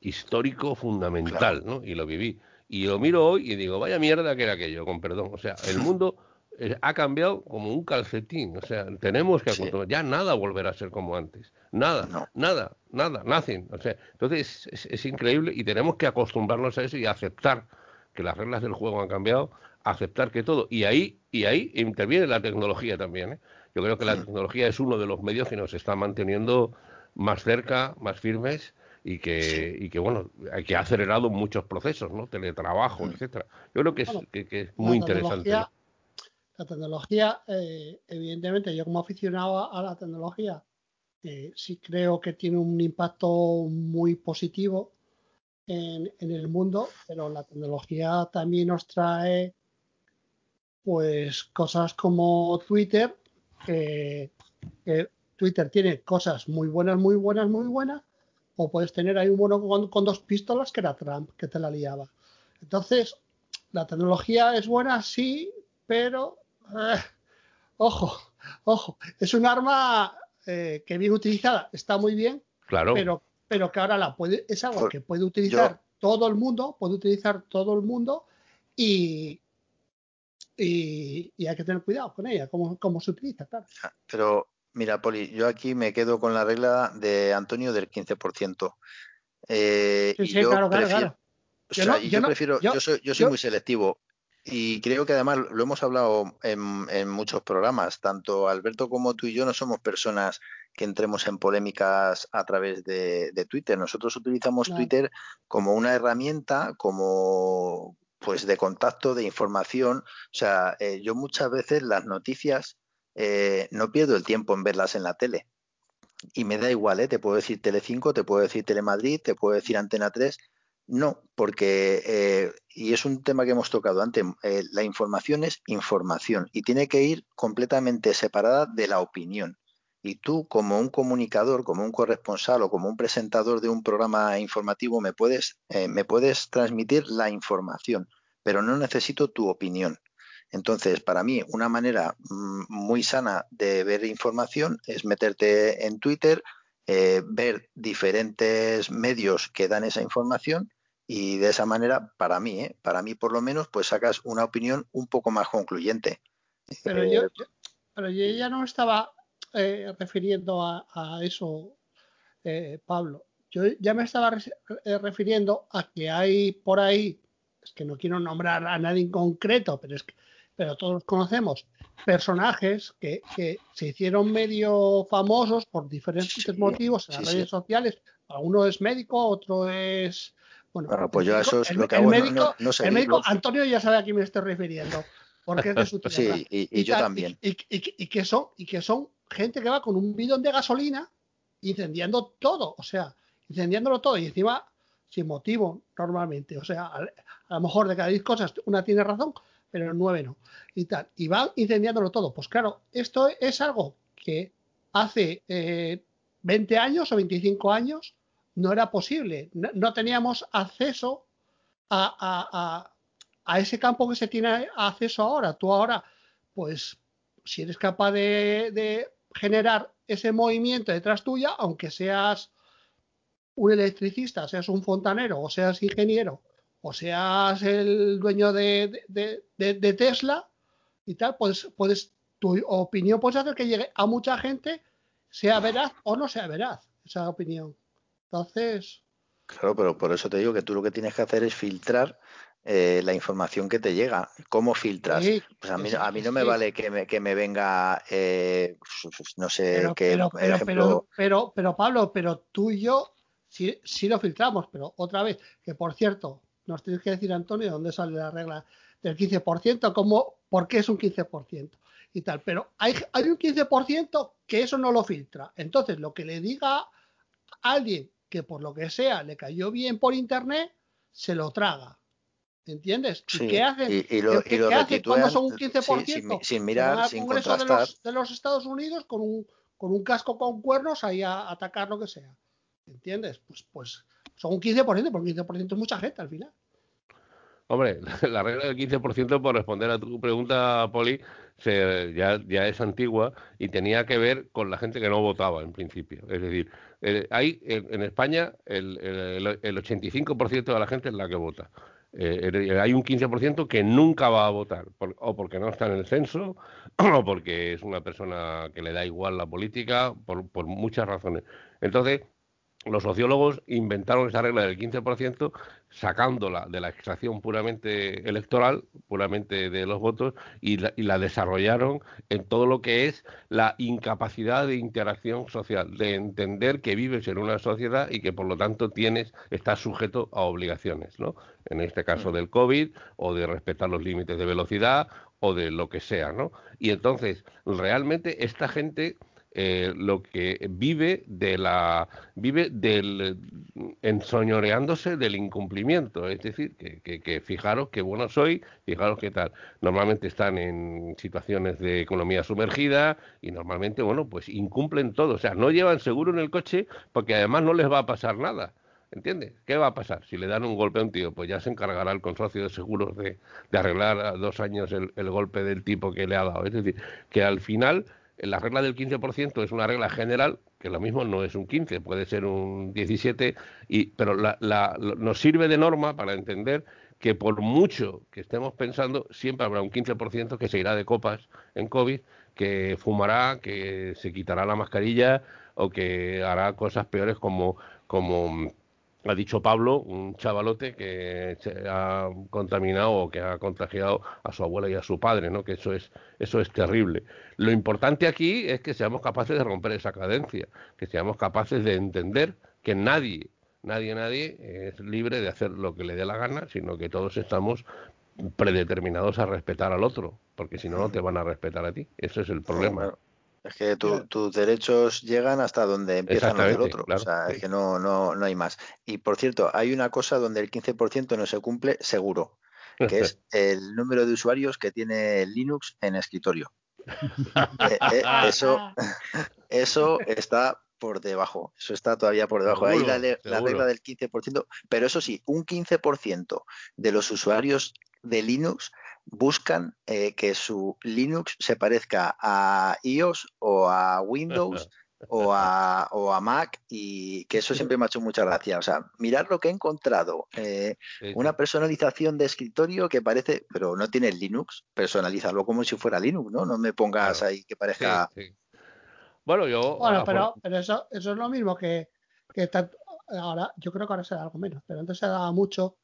histórico fundamental, ¿no? Y lo viví. Y lo miro hoy y digo, vaya mierda que era aquello, con perdón. O sea, el mundo eh, ha cambiado como un calcetín. O sea, tenemos que acostumbrar. Ya nada volverá a ser como antes. Nada, nada, nada, nothing. O sea, entonces es, increíble y tenemos que acostumbrarnos a eso y aceptar que las reglas del juego han cambiado, aceptar que todo. Y ahí, y ahí interviene la tecnología también. ¿eh? Yo creo que la tecnología es uno de los medios que nos está manteniendo más cerca, más firmes y que, y que bueno, que ha acelerado muchos procesos, ¿no? Teletrabajo, etcétera. Yo creo que es, que, es muy interesante. La tecnología, eh, evidentemente, yo como aficionado a la tecnología, eh, sí creo que tiene un impacto muy positivo en, el mundo, pero la tecnología también nos trae pues cosas como Twitter, que, Twitter tiene cosas muy buenas, muy buenas, muy buenas, o puedes tener ahí un mono con, dos pistolas que era Trump, que te la liaba. Entonces, la tecnología es buena, sí, pero eh, ojo, ojo, es un arma eh, que bien utilizada está muy bien, claro. pero, pero que ahora la puede, es algo que puede utilizar todo el mundo, puede utilizar todo el mundo y, y, hay que tener cuidado con ella, cómo, cómo se utiliza, claro. Pero mira, Poli, yo aquí me quedo con la regla de Antonio del 15%. Eh, sí, sí, yo claro, prefiero, claro, yo, prefiero, yo, soy, yo soy muy selectivo. Y creo que además lo hemos hablado en, muchos programas, tanto Alberto como tú y yo no somos personas que entremos en polémicas a través de, Twitter. Nosotros utilizamos Twitter como una herramienta, como pues de contacto, de información. O sea, eh, yo muchas veces las noticias eh, no pierdo el tiempo en verlas en la tele. Y me da igual, ¿eh? te puedo decir Telecinco, te puedo decir Telemadrid, te puedo decir Antena 3 no, porque, eh, y es un tema que hemos tocado antes, eh, la información es información y tiene que ir completamente separada de la opinión. Y tú, como un comunicador, como un corresponsal o como un presentador de un programa informativo, me puedes, eh, me puedes transmitir la información, pero no necesito tu opinión. Entonces, para mí, una manera mm, muy sana de ver información es meterte en Twitter, eh, ver diferentes medios que dan esa información y de esa manera, para mí, ¿eh? para mí por lo menos, pues sacas una opinión un poco más concluyente. Pero, yo, pero yo ya no estaba refiriendo a, eso, Pablo. Yo ya me estaba refiriendo a que hay por ahí, es que no quiero nombrar a nadie en concreto, pero es que pero todos conocemos personajes que, se hicieron medio famosos por diferentes motivos en las redes sociales. Uno es médico, otro es. Bueno, pues yo eso es el, lo que hago. Médico, el médico, Antonio ya sabe a quién me estoy refiriendo. Porque es de su tierra. Sí, y, yo también. Y, que son, y que son gente que va con un bidón de gasolina incendiando todo. O sea, incendiándolo todo. Y encima, sin motivo, normalmente. O sea, a, a lo mejor de cada 10 cosas una tiene razón, pero 9 no. Y tal. Y van incendiándolo todo. Pues claro, esto es algo que hace 20 eh, años o 25 años no era posible. No, teníamos acceso a, ese campo que se tiene acceso ahora. Tú ahora, pues, si eres capaz de generar ese movimiento detrás tuya, aunque seas un electricista, seas un fontanero o seas ingeniero o seas el dueño de, Tesla y tal, pues puedes, tu opinión puede hacer que llegue a mucha gente, sea veraz o no sea veraz esa opinión. Entonces. Claro, pero por eso te digo que tú lo que tienes que hacer es filtrar eh, la información que te llega. ¿Cómo filtras? pues a mí, a mí no me vale que me, que me venga, eh, no sé, pero, que, pero, pero, pero, pero, Pablo, pero tú y yo sí, sí, lo filtramos, pero otra vez, que por cierto, nos tienes que decir, Antonio, dónde sale la regla del 15%, cómo, por qué es un 15% y tal. Pero hay, hay un 15% que eso no lo filtra. Entonces, lo que le diga a alguien que por lo que sea le cayó bien por internet, se lo traga. ¿Entiendes? ¿Y qué hacen? Y, lo, cuando son un 15%? sin, mirar, sin contrastar. De los, de los, Estados Unidos con un, con un casco con cuernos ahí a, a atacar lo que sea. ¿Entiendes? Pues, pues son un 15%, porque un 15% es mucha gente al final. Hombre, la regla del 15%, por responder a tu pregunta, Poli, ya, es antigua y tenía que ver con la gente que no votaba en principio. Es decir, hay en, España el, el, 85% de la gente es la que vota. Eh, hay un 15% que nunca va a votar, o porque no está en el censo, o porque es una persona que le da igual la política, por, por muchas razones. Entonces, los sociólogos inventaron esa regla del 15% sacándola de la extracción puramente electoral, puramente de los votos, y la, desarrollaron en todo lo que es la incapacidad de interacción social, de entender que vives en una sociedad y que por lo tanto tienes, estás sujeto a obligaciones, ¿no? En este caso mm. del COVID, o de respetar los límites de velocidad, o de lo que sea, ¿no? Y entonces, realmente esta gente eh, lo que vive de la vive del ensoñoreándose del incumplimiento es decir que, que, fijaros qué bueno soy fijaros qué tal normalmente están en situaciones de economía sumergida y normalmente bueno pues incumplen todo o sea no llevan seguro en el coche porque además no les va a pasar nada ¿Entiendes? ¿Qué va a pasar? Si le dan un golpe a un tío, pues ya se encargará el consorcio de seguros de, de arreglar a dos años el, el, golpe del tipo que le ha dado. Es decir, que al final la regla del 15% es una regla general, que lo mismo no es un 15, puede ser un 17, y, pero nos sirve de norma para entender que por mucho que estemos pensando, siempre habrá un 15% que se irá de copas en COVID, que fumará, que se quitará la mascarilla o que hará cosas peores como, como ha dicho Pablo, un chavalote que ha contaminado o que ha contagiado a su abuela y a su padre, ¿no? Que eso es, eso es terrible. Lo importante aquí es que seamos capaces de romper esa cadencia, que seamos capaces de entender que nadie, nadie, nadie es libre de hacer lo que le dé la gana, sino que todos estamos predeterminados a respetar al otro, porque si no, no te van a respetar a ti. Ese es el problema. Es que tus derechos llegan hasta donde empiezan los del otro. o sea, es que no, no, no hay más. Y por cierto, hay una cosa donde el 15% no se cumple seguro, que es el número de usuarios que tiene Linux en escritorio. Eh, eh, eso, eso está por debajo, eso está todavía por debajo. Ahí la, la regla del 15%, pero eso sí, un 15% de los usuarios de Linux buscan eh, que su Linux se parezca a iOS o a Windows o a, o a Mac y que eso siempre me ha hecho mucha gracia. O sea, mirar lo que he encontrado. Eh, una personalización de escritorio que parece, pero no tiene Linux, personalízalo como si fuera Linux, ¿no? No me pongas ahí que parezca... bueno, yo... Bueno, pero, pero eso, eso es lo mismo que, que ahora, yo creo que ahora se da algo menos, pero antes se daba mucho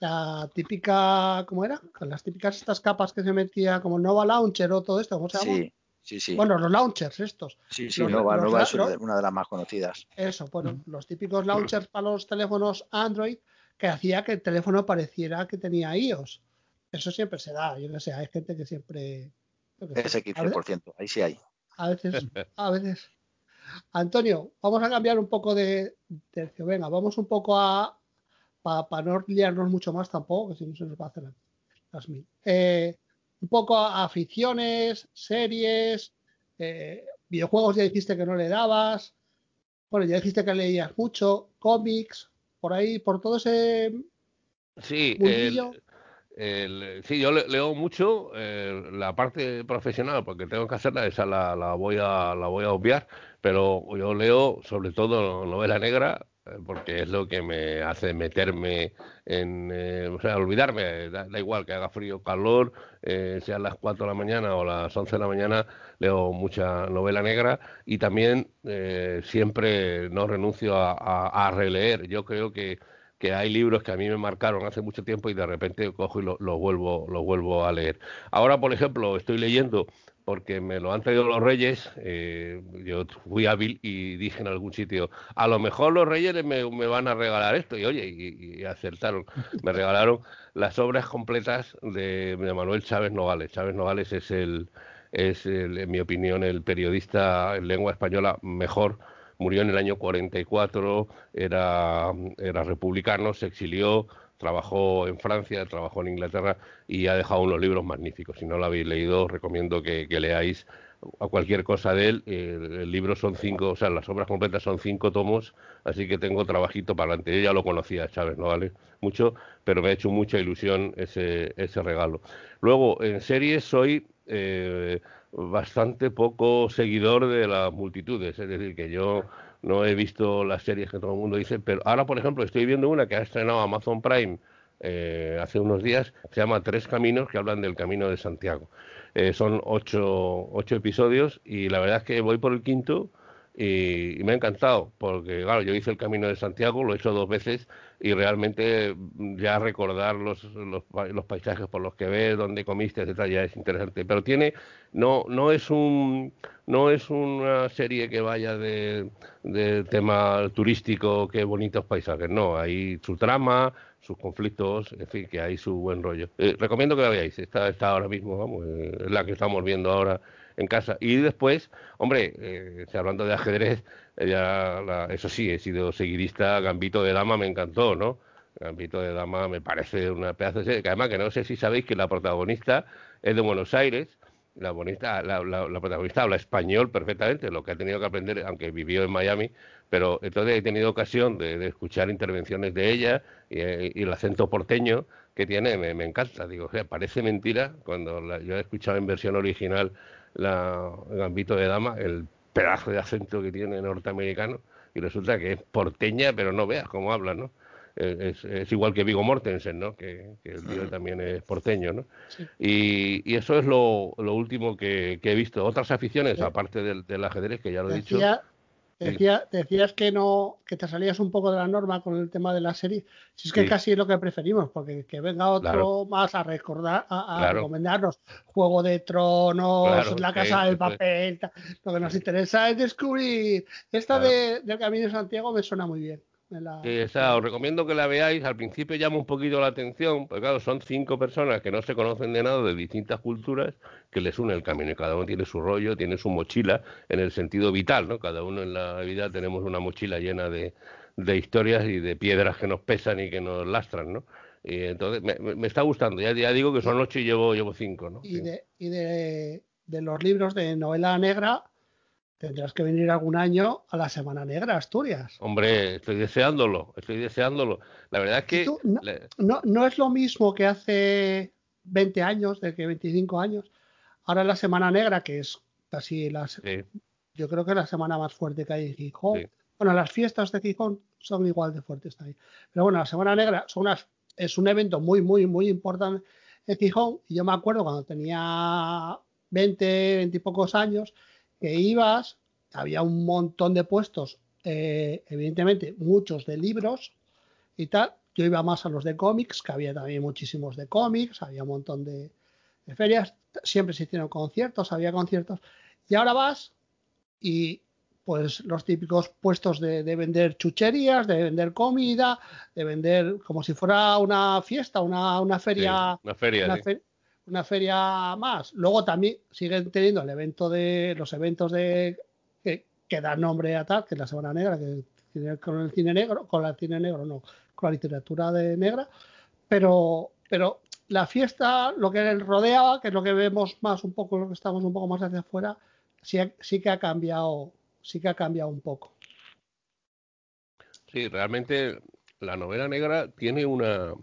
la típica, ¿cómo era? Con las típicas estas capas que se metía como Nova Launcher o todo esto, ¿cómo se llama? Sí, sí, sí. Bueno, los launchers estos. Sí, sí, Nova, Nova es una de las más conocidas. Eso, bueno, los típicos launchers para los teléfonos Android que hacía que el teléfono pareciera que tenía iOS. Eso siempre se da, yo no sé, hay gente que siempre... Ese 15%, ahí sí hay. A veces, a veces. Antonio, vamos a cambiar un poco de tercio. Venga, vamos un poco a, para no liarnos mucho más tampoco, que si no se nos va a hacer las mil. Eh, un poco aficiones, series, eh, videojuegos ya dijiste que no le dabas, bueno, ya dijiste que leías mucho, cómics, por ahí, por todo ese... Sí, el, sí, yo leo mucho eh, la parte profesional porque tengo que hacerla, esa la, la, voy a la voy a obviar, pero yo leo sobre todo novela negra, porque es lo que me hace meterme en, eh, o sea, olvidarme, da, igual que haga frío o calor, eh, sean las 4 de la mañana o las 11 de la mañana, leo mucha novela negra y también eh, siempre no renuncio a, releer. Yo creo que, que hay libros que a mí me marcaron hace mucho tiempo y de repente cojo y los lo vuelvo, lo vuelvo a leer. Ahora, por ejemplo, estoy leyendo porque me lo han traído los reyes, eh, yo fui hábil y dije en algún sitio, a lo mejor los reyes me, van a regalar esto, y oye, y, acertaron, me regalaron las obras completas de, Manuel Chávez Novales. Chávez Novales es el, es en mi opinión, el periodista en lengua española mejor, murió en el año 44, era, era republicano, se exilió, trabajó en Francia, trabajó en Inglaterra y ha dejado unos libros magníficos. Si no lo habéis leído, recomiendo que, leáis a cualquier cosa de él. El, libro son cinco, o sea, las obras completas son cinco tomos, así que tengo trabajito para adelante. Yo ya lo conocía, Chávez, no vale mucho, pero me ha hecho mucha ilusión ese, ese regalo. Luego, en series soy eh, bastante poco seguidor de las multitudes, es decir, que yo no he visto las series que todo el mundo dice, pero ahora, por ejemplo, estoy viendo una que ha estrenado Amazon Prime eh, hace unos días, se llama Tres Caminos, que hablan del Camino de Santiago. Eh, son ocho, ocho episodios y la verdad es que voy por el quinto y, me ha encantado, porque claro, yo hice el Camino de Santiago, lo he hecho dos veces y realmente mm, ya recordar los, los, los paisajes por los que ves, dónde comiste, etcétera, ya es interesante. Pero tiene, no, no es un, no es una serie que vaya de tema turístico, qué bonitos paisajes, no, hay su trama, sus conflictos, en fin, que hay su buen rollo. Eh, recomiendo que la veáis, está, está ahora mismo, vamos, eh, es la que estamos viendo ahora en casa. Y después, hombre, eh, hablando de ajedrez, ya eso sí, he sido seguidista, Gambito de Dama me encantó, ¿no? Gambito de Dama me parece una pedazo de serie, que además que no sé si sabéis que la protagonista es de Buenos Aires, la, bonita, la, la, protagonista habla español perfectamente, lo que ha tenido que aprender, aunque vivió en Miami, pero entonces he tenido ocasión de, escuchar intervenciones de ella y, el acento porteño que tiene me, encanta. Digo, o sea, parece mentira cuando yo he escuchado en versión original la, Gambito de Dama, el pedazo de acento que tiene norteamericano, y resulta que es porteña, pero no veas cómo habla, ¿no? Es, igual que Vigo Mortensen, ¿no? Que, el tío también es porteño, ¿no? Y, eso es lo, último que, he visto. Otras aficiones, aparte del, ajedrez, que ya lo he dicho. Decía, decías que no, que te salías un poco de la norma con el tema de la serie. Si es que casi es lo que preferimos, porque que venga otro más a recordar, a, recomendarnos Juego de Tronos, La Casa del Papel. Lo que nos interesa es descubrir. Esta de, del Camino de Santiago me suena muy bien. Sí, os recomiendo que la veáis. Al principio llama un poquito la atención, porque claro, son cinco personas que no se conocen de nada, de distintas culturas, que les une el camino. Y cada uno tiene su rollo, tiene su mochila en el sentido vital, ¿no? Cada uno en la vida tenemos una mochila llena de, historias y de piedras que nos pesan y que nos lastran, ¿no? Y entonces me, está gustando. Ya, ya, digo que son ocho y llevo, llevo cinco, ¿no? Y, de, y de, de los libros de novela negra Tendrás que venir algún año a la Semana Negra, Asturias. Hombre, estoy deseándolo, estoy deseándolo. La verdad es que... no, no, es lo mismo que hace 20 años, de que 25 años. Ahora la Semana Negra, que es casi las... Yo creo que es la semana más fuerte que hay en Gijón. Bueno, las fiestas de Gijón son igual de fuertes ahí. Pero bueno, la Semana Negra son unas, es un evento muy, muy, muy importante en Gijón. Y yo me acuerdo cuando tenía 20, 20 y pocos años que ibas, había un montón de puestos, eh, evidentemente muchos de libros y tal. Yo iba más a los de cómics, que había también muchísimos de cómics, había un montón de, ferias, siempre se hicieron conciertos, había conciertos. Y ahora vas y pues los típicos puestos de, vender chucherías, de vender comida, de vender como si fuera una fiesta, una, una feria. una feria una feria más. Luego también siguen teniendo el evento de los eventos de que, que dan nombre a tal, que es la Semana Negra, que tiene con el cine negro, con el cine negro no, con la literatura de negra, pero pero la fiesta, lo que rodeaba, que es lo que vemos más un poco, lo que estamos un poco más hacia afuera, sí, sí que ha cambiado, sí que ha cambiado un poco. Sí, realmente la novela negra tiene una,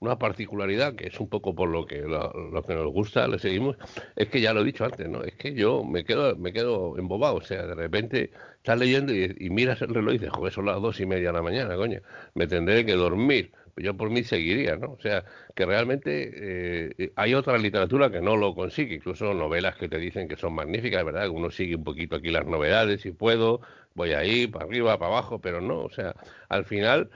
una particularidad que es un poco por lo que lo, que nos gusta, le seguimos, es que ya lo he dicho antes, ¿no? Es que yo me quedo, me quedo embobado, o sea, de repente estás leyendo y, miras el reloj y dices, joder, son las dos y media de la mañana, coño, me tendré que dormir. Yo por mí seguiría, ¿no? O sea, que realmente eh, hay otra literatura que no lo consigue, incluso novelas que te dicen que son magníficas, ¿verdad? Uno sigue un poquito aquí las novedades, si puedo, voy ahí, para arriba, para abajo, pero no, o sea, al final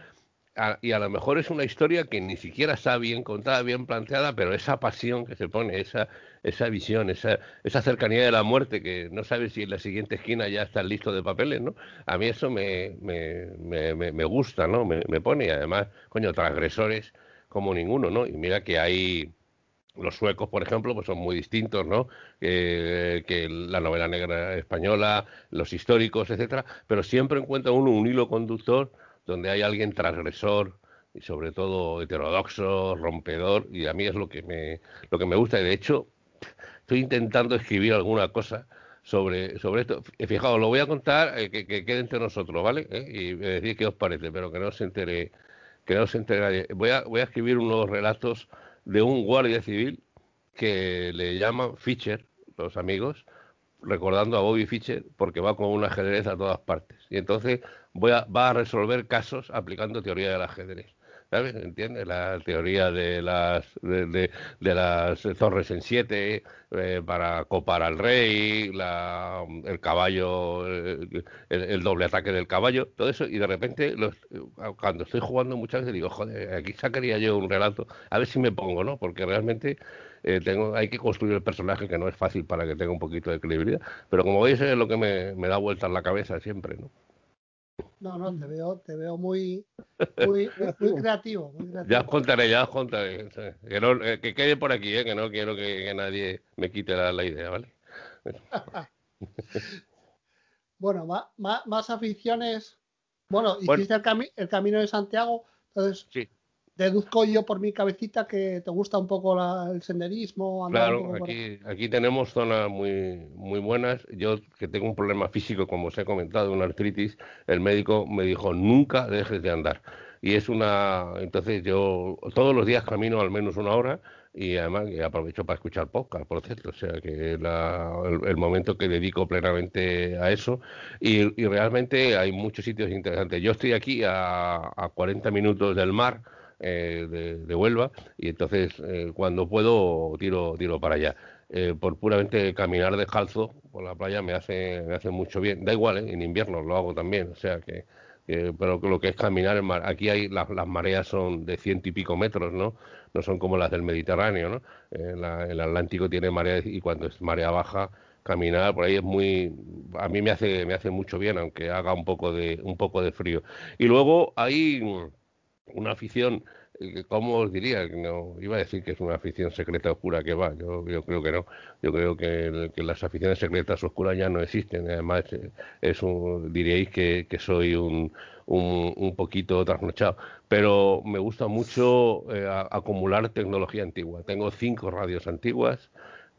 y a lo mejor es una historia que ni siquiera está bien contada, bien planteada, pero esa pasión que se pone, esa, esa visión, esa, esa cercanía de la muerte, que no sabes si en la siguiente esquina ya está listo de papeles, ¿no? A mí eso me, me, me, me gusta, ¿no? Me, pone, y además, coño, transgresores como ninguno, ¿no? Y mira que hay los suecos, por ejemplo, pues son muy distintos, ¿no? que la novela negra española, los históricos, etcétera, pero siempre encuentra uno un hilo conductor donde hay alguien transgresor y sobre todo heterodoxo, rompedor, y a mí es lo que me, lo que me gusta. Y de hecho, estoy intentando escribir alguna cosa sobre, sobre esto. Fijaos, lo voy a contar, eh, que, quede entre nosotros, ¿vale? ¿Eh? Y decir qué os parece, pero que no se entere, que no se entere nadie. Voy a, voy a escribir unos relatos de un guardia civil que le llaman Fischer, los amigos, recordando a Bobby Fischer, porque va con un ajedrez a todas partes. Y entonces voy a, va a resolver casos aplicando teoría del ajedrez. ¿sabes? ¿Entiendes? La teoría de las de, las torres en siete eh, para copar al rey, la, el caballo, el, doble ataque del caballo, todo eso, y de repente los, cuando estoy jugando muchas veces digo, joder, aquí sacaría yo un relato, a ver si me pongo, ¿no? Porque realmente eh, tengo, hay que construir el personaje que no es fácil para que tenga un poquito de credibilidad, pero como veis es lo que me, me da vueltas la cabeza siempre, ¿no? No, no, te veo, te veo muy, muy, muy, creativo, Ya os contaré, ya os contaré. Que, no, eh, que quede por aquí, eh, que no quiero que, nadie me quite la, la idea, ¿vale? bueno, más, más, aficiones. Bueno, hiciste El, el, Camino de Santiago, entonces sí deduzco yo por mi cabecita que te gusta un poco el senderismo. claro, aquí, aquí tenemos zonas muy, muy buenas. Yo que tengo un problema físico, como os he comentado, una artritis, el médico me dijo, nunca dejes de andar. Y es una... Entonces yo todos los días camino al menos una hora y además aprovecho para escuchar podcast, por cierto, o sea que la, el, momento que dedico plenamente a eso y, y, realmente hay muchos sitios interesantes. Yo estoy aquí a, a 40 minutos del mar, eh, de, Huelva y entonces eh, cuando puedo tiro, tiro para allá. Eh, por puramente caminar descalzo por la playa me hace, me hace mucho bien. Da igual, en invierno lo hago también, o sea que, pero lo que es caminar, aquí hay las, mareas son de ciento y pico metros, ¿no? No son como las del Mediterráneo, el Atlántico tiene marea y cuando es marea baja caminar por ahí es muy a mí me hace me hace mucho bien aunque haga un poco de un poco de frío y luego hay una afición, eh, ¿cómo os diría? No, iba a decir que es una afición secreta oscura que va, yo, yo creo que no. Yo creo que, las aficiones secretas oscuras ya no existen. Además, eh, es un, diríais que, soy un, un, poquito trasnochado. Pero me gusta mucho eh, acumular tecnología antigua. Tengo cinco radios antiguas.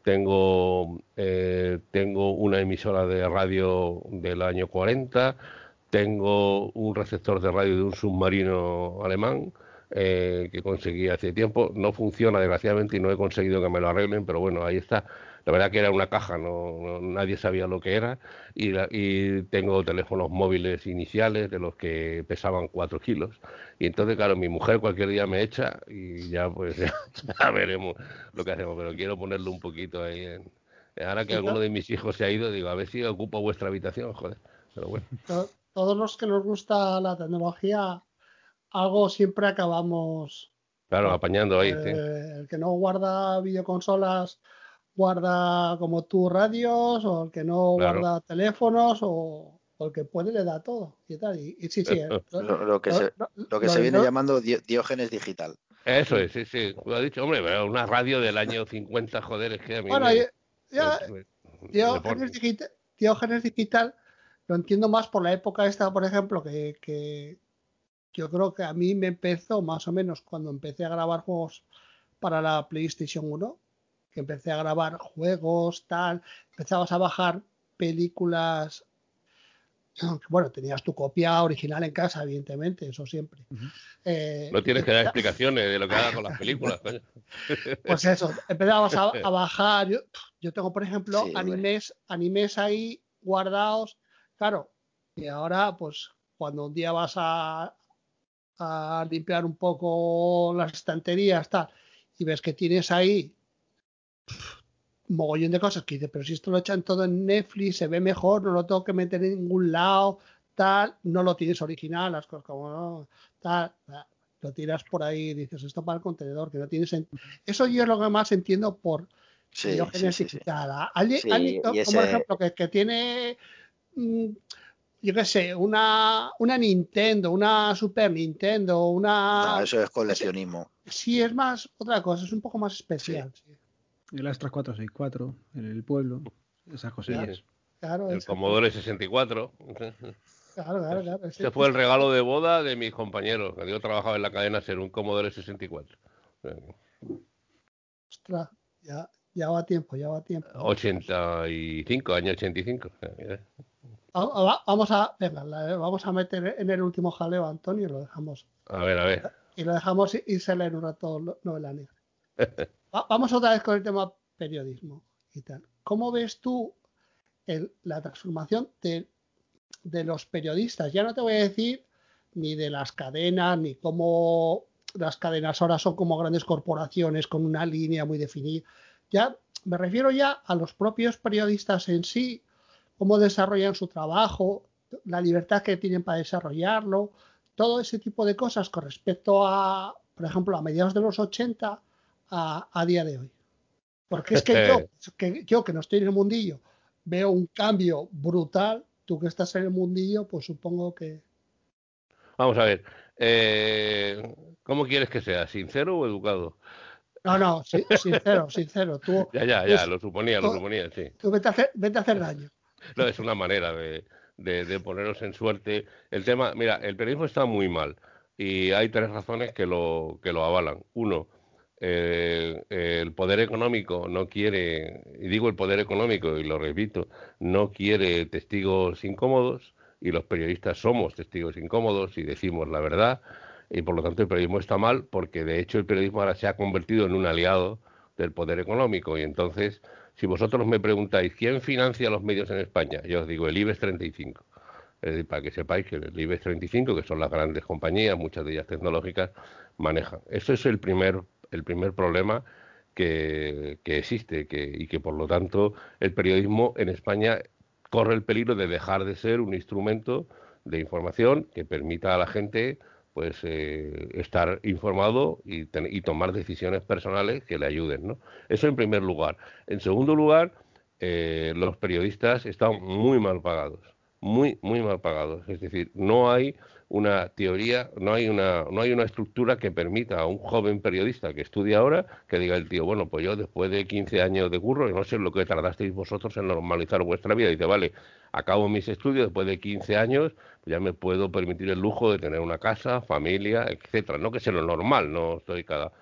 Tengo, tengo una emisora de radio del año 40, tengo un receptor de radio de un submarino alemán eh, que conseguí hace tiempo. No funciona, desgraciadamente, y no he conseguido que me lo arreglen, pero bueno, ahí está. La verdad que era una caja, no, nadie sabía lo que era. Y, y, tengo teléfonos móviles iniciales de los que pesaban 4 kilos. Y entonces, claro, mi mujer cualquier día me echa y ya pues ya, veremos lo que hacemos. Pero quiero ponerlo un poquito ahí. En... Ahora que alguno de mis hijos se ha ido, digo, a ver si ocupo vuestra habitación, joder. Pero bueno todos los que nos gusta la tecnología, algo siempre acabamos. Claro, apañando ahí. Eh, el que no guarda videoconsolas guarda como tú radios, o el que no guarda teléfonos, o, el que puede le da todo. Y, tal. y, sí, sí. Eh, lo, que se, lo que se viene llamando diógenes digital. Eso es, sí, sí. Lo ha dicho, hombre, una radio del año 50, joder, es que a mí. Bueno, ya, diógenes digital lo entiendo más por la época esta, por ejemplo, que, yo creo que a mí me empezó más o menos cuando empecé a grabar juegos para la PlayStation 1, que empecé a grabar juegos, tal, empezabas a bajar películas. Bueno, tenías tu copia original en casa, evidentemente, eso siempre. Eh, no tienes que dar explicaciones de lo que hagas con las películas. pues eso, empezabas a, bajar. Yo, tengo, por ejemplo, animes, animes ahí guardados Claro, y ahora, pues, cuando un día vas a, limpiar un poco las estanterías, tal, y ves que tienes ahí un mogollón de cosas que dices, pero si esto lo echan todo en Netflix, se ve mejor, no lo tengo que meter en ningún lado, tal, no lo tienes original, las cosas como no, tal, lo tiras por ahí y dices, esto para el contenedor, que no tiene sentido. Eso yo es lo que más entiendo por sí, sí, sí, Alguien, como por ejemplo, que, que tiene yo qué sé, una, una Nintendo, una Super Nintendo, una... No, eso es coleccionismo. Sí, es más otra cosa, es un poco más especial. El Astra 464 en el pueblo, esas cosillas. Claro, el Commodore 64. Claro, claro, claro. Este fue el regalo de boda de mis compañeros. Yo trabajaba en la cadena ser un Commodore 64. Ostras, ya, ya va tiempo, ya va tiempo. 85, año 85. Vamos a, vamos a meter en el último jaleo a Antonio y lo dejamos. A ver, a ver. Y lo dejamos irse a leer un rato novela negra. vamos otra vez con el tema periodismo y tal. ¿Cómo ves tú la transformación de, los periodistas? Ya no te voy a decir ni de las cadenas, ni cómo las cadenas ahora son como grandes corporaciones con una línea muy definida. Ya me refiero ya a los propios periodistas en sí, cómo desarrollan su trabajo, la libertad que tienen para desarrollarlo, todo ese tipo de cosas con respecto a, por ejemplo, a mediados de los 80 a, día de hoy. Porque es que yo, que yo, que no estoy en el mundillo, veo un cambio brutal. Tú que estás en el mundillo, pues supongo que... Vamos a ver, eh, ¿cómo quieres que sea? ¿Sincero o educado? No, no, sincero, sincero. Tú, ya, ya, ya, lo suponía, lo suponía, sí. Tú vete a hacer, vete a hacer daño. No, es una manera de, de, poneros en suerte. El tema, mira, el periodismo está muy mal y hay tres razones que lo, que lo avalan. Uno, eh, el poder económico no quiere, y digo el poder económico y lo repito, no quiere testigos incómodos y los periodistas somos testigos incómodos y decimos la verdad y por lo tanto el periodismo está mal porque de hecho el periodismo ahora se ha convertido en un aliado del poder económico y entonces si vosotros me preguntáis quién financia los medios en España, yo os digo el IBEX 35. Es decir, para que sepáis que el IBEX 35, que son las grandes compañías, muchas de ellas tecnológicas, manejan. Eso es el primer, el primer problema que, existe que, y que por lo tanto el periodismo en España corre el peligro de dejar de ser un instrumento de información que permita a la gente pues eh, estar informado y, tomar decisiones personales que le ayuden. ¿no? Eso en primer lugar. En segundo lugar, eh, los periodistas están muy mal pagados, muy, muy mal pagados. Es decir, no hay una teoría, no hay una, no hay una estructura que permita a un joven periodista que estudia ahora que diga el tío, bueno, pues yo después de 15 años de curro, no sé lo que tardasteis vosotros en normalizar vuestra vida, dice, vale, acabo mis estudios después de 15 años, ya me puedo permitir el lujo de tener una casa, familia, etcétera. No que sea lo normal, no estoy cada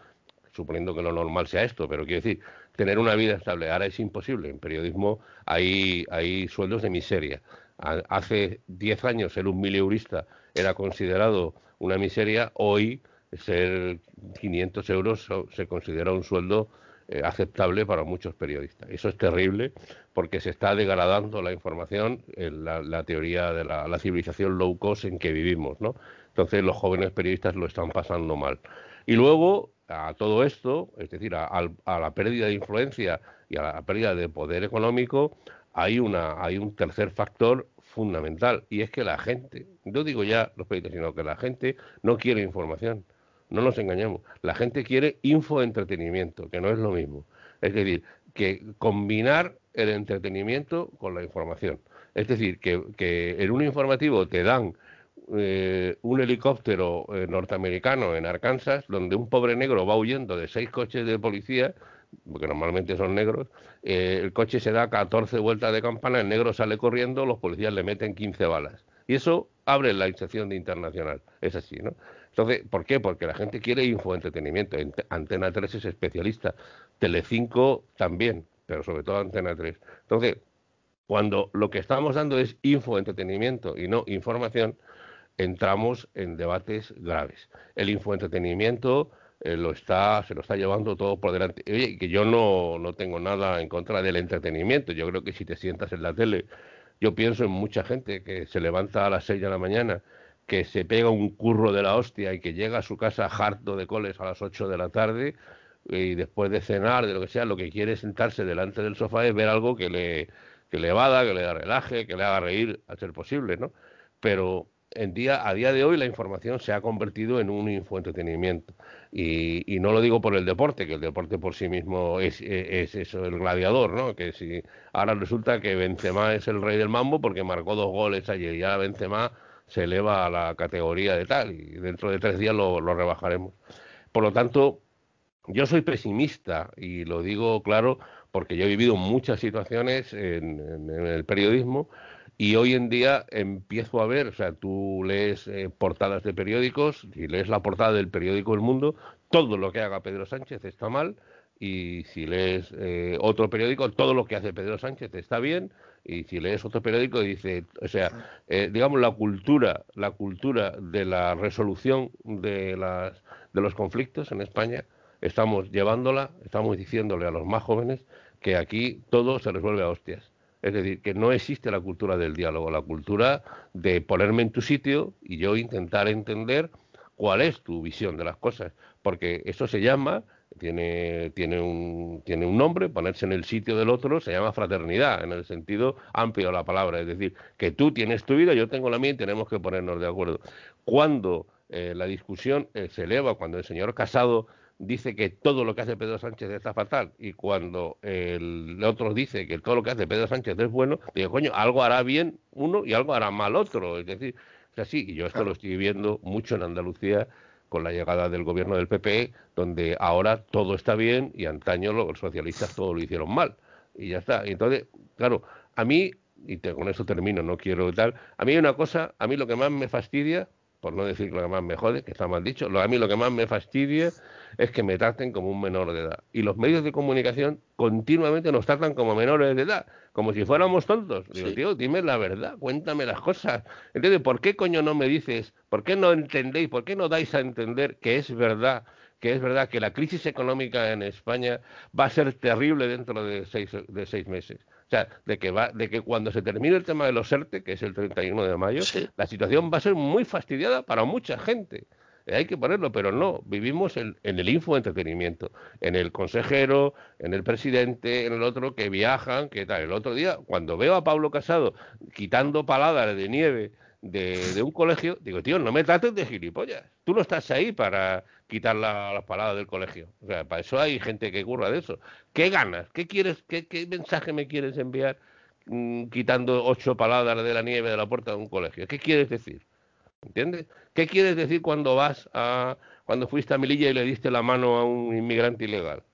suponiendo que lo normal sea esto, pero quiero decir, tener una vida estable. Ahora es imposible. En periodismo hay, hay sueldos de miseria. Hace 10 años ser un mileurista era considerado una miseria, hoy ser 500 euros se considera un sueldo eh, aceptable para muchos periodistas. Eso es terrible porque se está degradando la información, en la, teoría de la, civilización low cost en que vivimos, ¿no? Entonces los jóvenes periodistas lo están pasando mal. Y luego a todo esto, es decir, a, la pérdida de influencia y a la pérdida de poder económico, hay, una, hay un tercer factor fundamental y es que la gente, no digo ya los periodistas, sino que la gente no quiere información no nos engañemos. La gente quiere infoentretenimiento, que no es lo mismo. Es decir, que combinar el entretenimiento con la información. Es decir, que, en un informativo te dan eh, un helicóptero eh, norteamericano en Arkansas, donde un pobre negro va huyendo de seis coches de policía, porque normalmente son negros, eh, el coche se da 14 vueltas de campana, el negro sale corriendo, los policías le meten 15 balas. Y eso abre la inserción de internacional. Es así, ¿no? Entonces, ¿por qué? Porque la gente quiere infoentretenimiento. Antena 3 es especialista. Telecinco también, pero sobre todo Antena 3. Entonces, cuando lo que estamos dando es infoentretenimiento y no información, entramos en debates graves. El infoentretenimiento eh, lo está, se lo está llevando todo por delante. Oye, que yo no, no tengo nada en contra del entretenimiento. Yo creo que si te sientas en la tele, yo pienso en mucha gente que se levanta a las 6 de la mañana que se pega un curro de la hostia y que llega a su casa harto de coles a las 8 de la tarde y después de cenar, de lo que sea, lo que quiere es sentarse delante del sofá y ver algo que le, que le evada, que le relaje, que le haga reír, a ser posible, ¿no? Pero en día, a día de hoy la información se ha convertido en un infoentretenimiento. Y, y no lo digo por el deporte, que el deporte por sí mismo es, es, eso, el gladiador, ¿no? Que si ahora resulta que Benzema es el rey del mambo porque marcó dos goles ayer y ahora Benzema se eleva a la categoría de tal y dentro de tres días lo, rebajaremos. Por lo tanto, yo soy pesimista y lo digo claro porque yo he vivido muchas situaciones en, el periodismo y hoy en día empiezo a ver, o sea, tú lees eh, portadas de periódicos y lees la portada del periódico El Mundo, todo lo que haga Pedro Sánchez está mal y si lees eh, otro periódico, todo lo que hace Pedro Sánchez está bien y si lees otro periódico dice, o sea, eh, digamos la cultura, la cultura de la resolución de las de los conflictos en España, estamos llevándola, estamos diciéndole a los más jóvenes que aquí todo se resuelve a hostias. Es decir, que no existe la cultura del diálogo, la cultura de ponerme en tu sitio y yo intentar entender cuál es tu visión de las cosas, porque eso se llama tiene, tiene, un, tiene un nombre, ponerse en el sitio del otro se llama fraternidad, en el sentido amplio de la palabra, es decir, que tú tienes tu vida, yo tengo la mía y tenemos que ponernos de acuerdo. Cuando eh, la discusión eh, se eleva, cuando el señor Casado dice que todo lo que hace Pedro Sánchez está fatal y cuando el otro dice que todo lo que hace Pedro Sánchez es bueno, digo, coño, algo hará bien uno y algo hará mal otro, es decir, es así, y yo esto lo estoy viendo mucho en Andalucía con la llegada del gobierno del PP, donde ahora todo está bien y antaño los socialistas todo lo hicieron mal. Y ya está. entonces, claro, a mí, y con eso termino, no quiero tal, a mí hay una cosa, a mí lo que más me fastidia, por no decir lo que más me jode, que está mal dicho, lo, a mí lo que más me fastidia es que me traten como un menor de edad. Y los medios de comunicación continuamente nos tratan como menores de edad, como si fuéramos tontos. Digo, tío, dime la verdad, cuéntame las cosas. Entonces, ¿por qué coño no me dices, por qué no entendéis, por qué no dais a entender que es verdad? que es verdad que la crisis económica en España va a ser terrible dentro de seis, de seis meses. O sea, de que, va, de que cuando se termine el tema de los ERTE, que es el 31 de mayo, la situación va a ser muy fastidiada para mucha gente. Eh, hay que ponerlo, pero no, vivimos en, el infoentretenimiento, en el consejero, en el presidente, en el otro que viajan, que tal. El otro día, cuando veo a Pablo Casado quitando paladas de nieve de, un colegio, digo, tío, no me trates de gilipollas. Tú no estás ahí para quitar las paladas del colegio. O sea, para eso hay gente que curra de eso. ¿Qué ganas? ¿Qué quieres? ¿Qué, mensaje me quieres enviar mm, quitando ocho paladas de la nieve de la puerta de un colegio? ¿Qué quieres decir? ¿Entiendes? ¿Qué quieres decir cuando vas a, cuando fuiste a Melilla y le diste la mano a un inmigrante ilegal?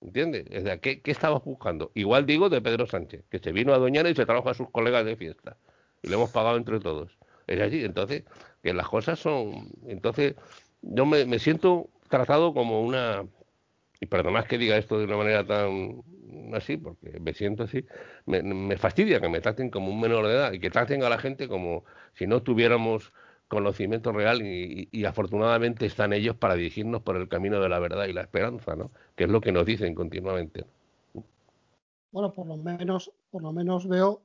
¿Entiendes? ¿qué, ¿qué, estabas buscando? Igual digo de Pedro Sánchez, que se vino a Doñana y se trajo a sus colegas de fiesta. Y le hemos pagado entre todos. Es así, entonces, que las cosas son... Entonces, yo me, siento tratado como una... Y perdonad que diga esto de una manera tan así, porque me siento así, me, me fastidia que me traten como un menor de edad y que traten a la gente como si no tuviéramos conocimiento real y, afortunadamente están ellos para dirigirnos por el camino de la verdad y la esperanza, ¿no? Que es lo que nos dicen continuamente. Bueno, por lo menos, por lo menos veo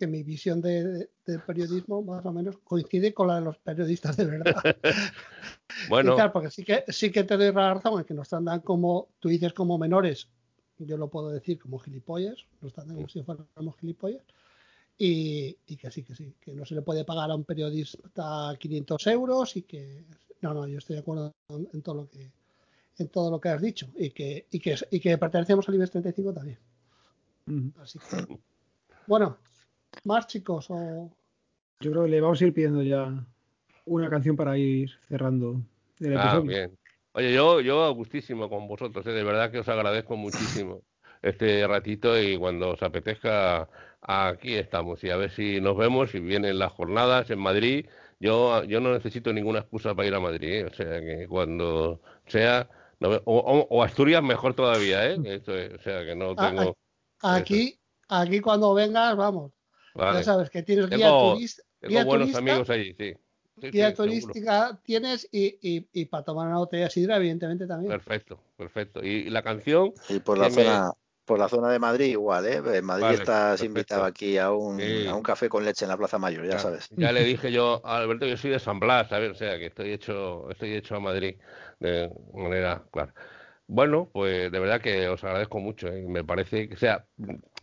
que mi visión de, periodismo más o menos coincide con la de los periodistas de verdad. bueno, claro, porque sí que sí que te doy razón en que nos tratan como tú dices como menores, yo lo puedo decir como gilipollas, nos tratan como si fuéramos gilipollas y, que sí, que sí, que no se le puede pagar a un periodista 500 euros y que no, no, yo estoy de acuerdo en, todo lo que en todo lo que has dicho y que y que, y que pertenecemos al IBEX 35 también. Así que bueno, más chicos o yo creo que le vamos a ir pidiendo ya una canción para ir cerrando el ah, episodio. Ah, bien. Oye, yo, yo gustísimo con vosotros, ¿eh? de verdad que os agradezco muchísimo este ratito y cuando os apetezca aquí estamos y a ver si nos vemos y vienen las jornadas en Madrid. Yo, yo no necesito ninguna excusa para ir a Madrid, ¿eh? o sea que cuando sea, o, Asturias mejor todavía, ¿eh? o sea que no ah, tengo. Aquí, aquí cuando vengas, vamos. Ya sabes que tienes guía, turista, tengo buenos amigos allí, sí. guía turística tienes y, y, y, para tomar una botella de sidra, evidentemente también. Perfecto, perfecto. Y, la canción. Y por la zona por la zona de Madrid igual, ¿eh? En Madrid estás invitado aquí a un, a un café con leche en la Plaza Mayor, ya, sabes. Ya le dije yo a Alberto, yo soy de San Blas, ¿sabes? O sea, que estoy hecho, estoy hecho a Madrid de manera clara. Bueno, pues de verdad que os agradezco mucho. ¿eh? Me parece que, sea,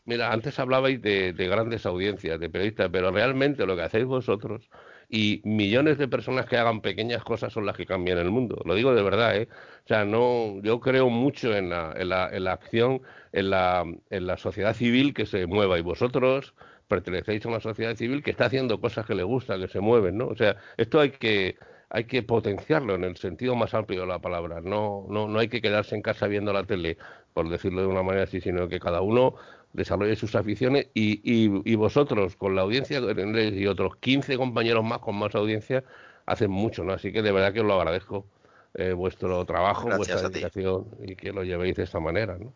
mira, antes hablabais de, de grandes audiencias, de periodistas, pero realmente lo que hacéis vosotros y millones de personas que hagan pequeñas cosas son las que cambian el mundo. Lo digo de verdad, ¿eh? O sea, no, yo creo mucho en la, en la, en la acción, en la, en la sociedad civil que se mueva y vosotros pertenecéis a una sociedad civil que está haciendo cosas que le gustan, que se mueven, ¿no? O sea, esto hay que hay que potenciarlo en el sentido más amplio de la palabra. No, no, no hay que quedarse en casa viendo la tele, por decirlo de una manera así, sino que cada uno desarrolle sus aficiones y, y, vosotros con la audiencia y otros 15 compañeros más con más audiencia hacen mucho, ¿no? Así que de verdad que os lo agradezco eh, vuestro trabajo, vuestra dedicación y que lo llevéis de esta manera, ¿no?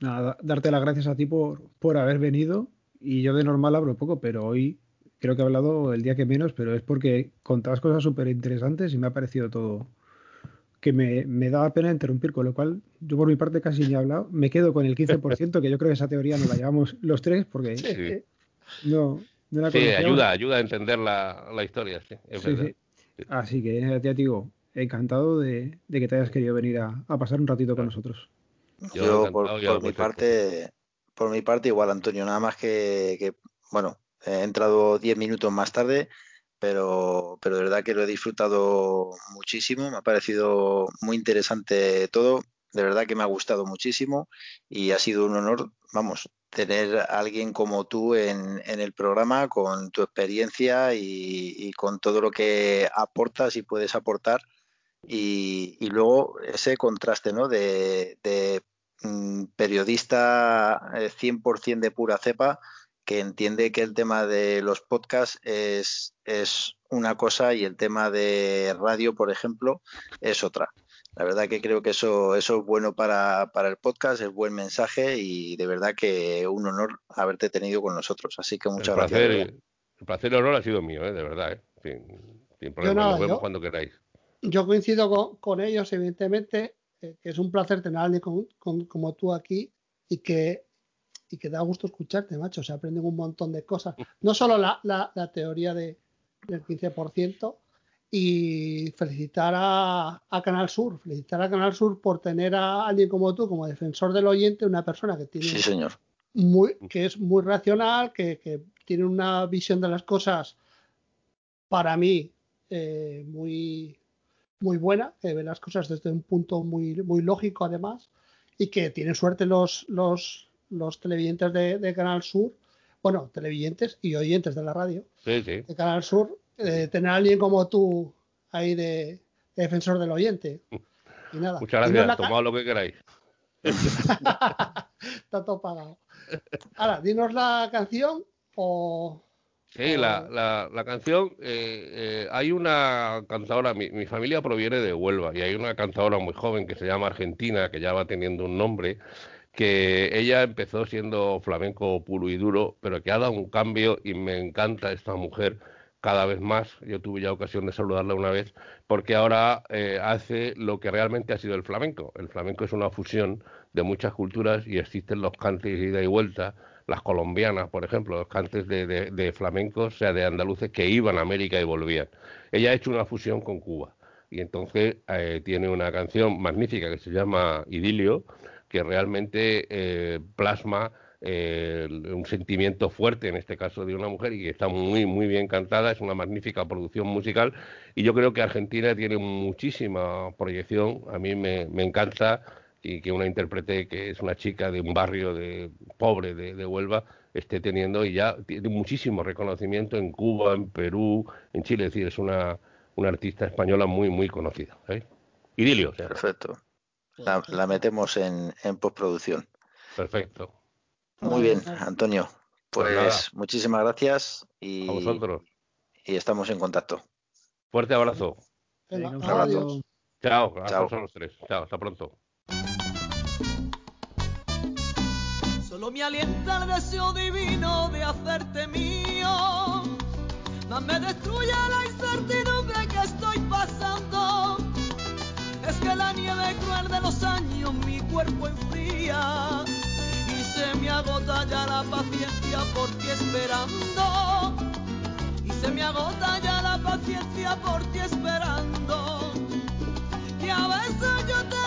Nada, darte las gracias a ti por, por haber venido y yo de normal hablo poco, pero hoy creo que he hablado el día que menos, pero es porque contabas cosas súper interesantes y me ha parecido todo que me, me, daba pena interrumpir, con lo cual yo por mi parte casi ni he hablado. Me quedo con el 15%, que yo creo que esa teoría nos la llevamos los tres, porque no, no la Sí, ayuda, ayuda a entender la, la historia, sí, Así que ya te digo, encantado de, que te hayas querido venir a, pasar un ratito con nosotros. Yo, por, mi parte, por mi parte igual, Antonio, nada más que, bueno, he entrado 10 minutos más tarde, pero, pero de verdad que lo he disfrutado muchísimo, me ha parecido muy interesante todo, de verdad que me ha gustado muchísimo y ha sido un honor, vamos, tener a alguien como tú en, el programa con tu experiencia y, con todo lo que aportas y puedes aportar y, luego ese contraste ¿no? de, mm, periodista 100% eh, de pura cepa que entiende que el tema de los podcasts es, es una cosa y el tema de radio, por ejemplo, es otra. La verdad que creo que eso, eso es bueno para, el podcast, es buen mensaje y de verdad que un honor haberte tenido con nosotros. Así que muchas gracias. el placer y el honor ha sido mío, ¿eh? de verdad. ¿eh? Sin, problema, nos vemos cuando queráis. Yo coincido con, ellos, evidentemente, eh, que es un placer tener a alguien como tú aquí y que, y que da gusto escucharte, macho. Se aprenden un montón de cosas. No solo la, la, teoría de, del 15%, y felicitar a, Canal Sur, felicitar a Canal Sur por tener a alguien como tú, como defensor del oyente, una persona que tiene sí, señor. Muy, que es muy racional, que, tiene una visión de las cosas para mí eh, muy, muy buena, que ve las cosas desde un punto muy, muy lógico además, y que tiene suerte los, los, los televidentes de, Canal Sur, bueno, televidentes y oyentes de la radio de Canal Sur, eh, tener a alguien como tú ahí de, defensor del oyente. Y nada. Muchas gracias, tomad lo que queráis. Está todo pagado. Ahora, dinos la canción o... Sí, La, la, canción, eh, eh, hay una cantadora, mi, mi, familia proviene de Huelva y hay una cantadora muy joven que se llama Argentina, que ya va teniendo un nombre, que ella empezó siendo flamenco puro y duro, pero que ha dado un cambio y me encanta esta mujer cada vez más, yo tuve ya ocasión de saludarla una vez, porque ahora eh, hace lo que realmente ha sido el flamenco. El flamenco es una fusión de muchas culturas y existen los cantes de ida y vuelta, las colombianas, por ejemplo, los cantes de, de, flamencos, o sea, de andaluces que iban a América y volvían. Ella ha hecho una fusión con Cuba y entonces eh, tiene una canción magnífica que se llama Idilio, que realmente eh, plasma eh, un sentimiento fuerte, en este caso de una mujer, y que está muy, muy bien cantada, es una magnífica producción musical, y yo creo que Argentina tiene muchísima proyección, a mí me, encanta y que una intérprete que es una chica de un barrio de pobre de, Huelva esté teniendo y ya tiene muchísimo reconocimiento en Cuba, en Perú, en Chile, es decir, es una, una artista española muy, muy conocida. ¿eh? Idilio. Perfecto. La, metemos en, en postproducción. Perfecto. Muy bien, Antonio. Pues, pues muchísimas gracias y, a vosotros. y estamos en contacto. Fuerte abrazo. un abrazo. Chao, Chao. los tres. Chao, hasta pronto. Solo me alienta el deseo divino de hacerte mío. Más me destruye la incertidumbre que estoy pasando. Que la nieve cruel de los años mi cuerpo enfría se me agota ya la paciencia por ti esperando. Y se me agota ya la paciencia por ti esperando. Y a veces yo te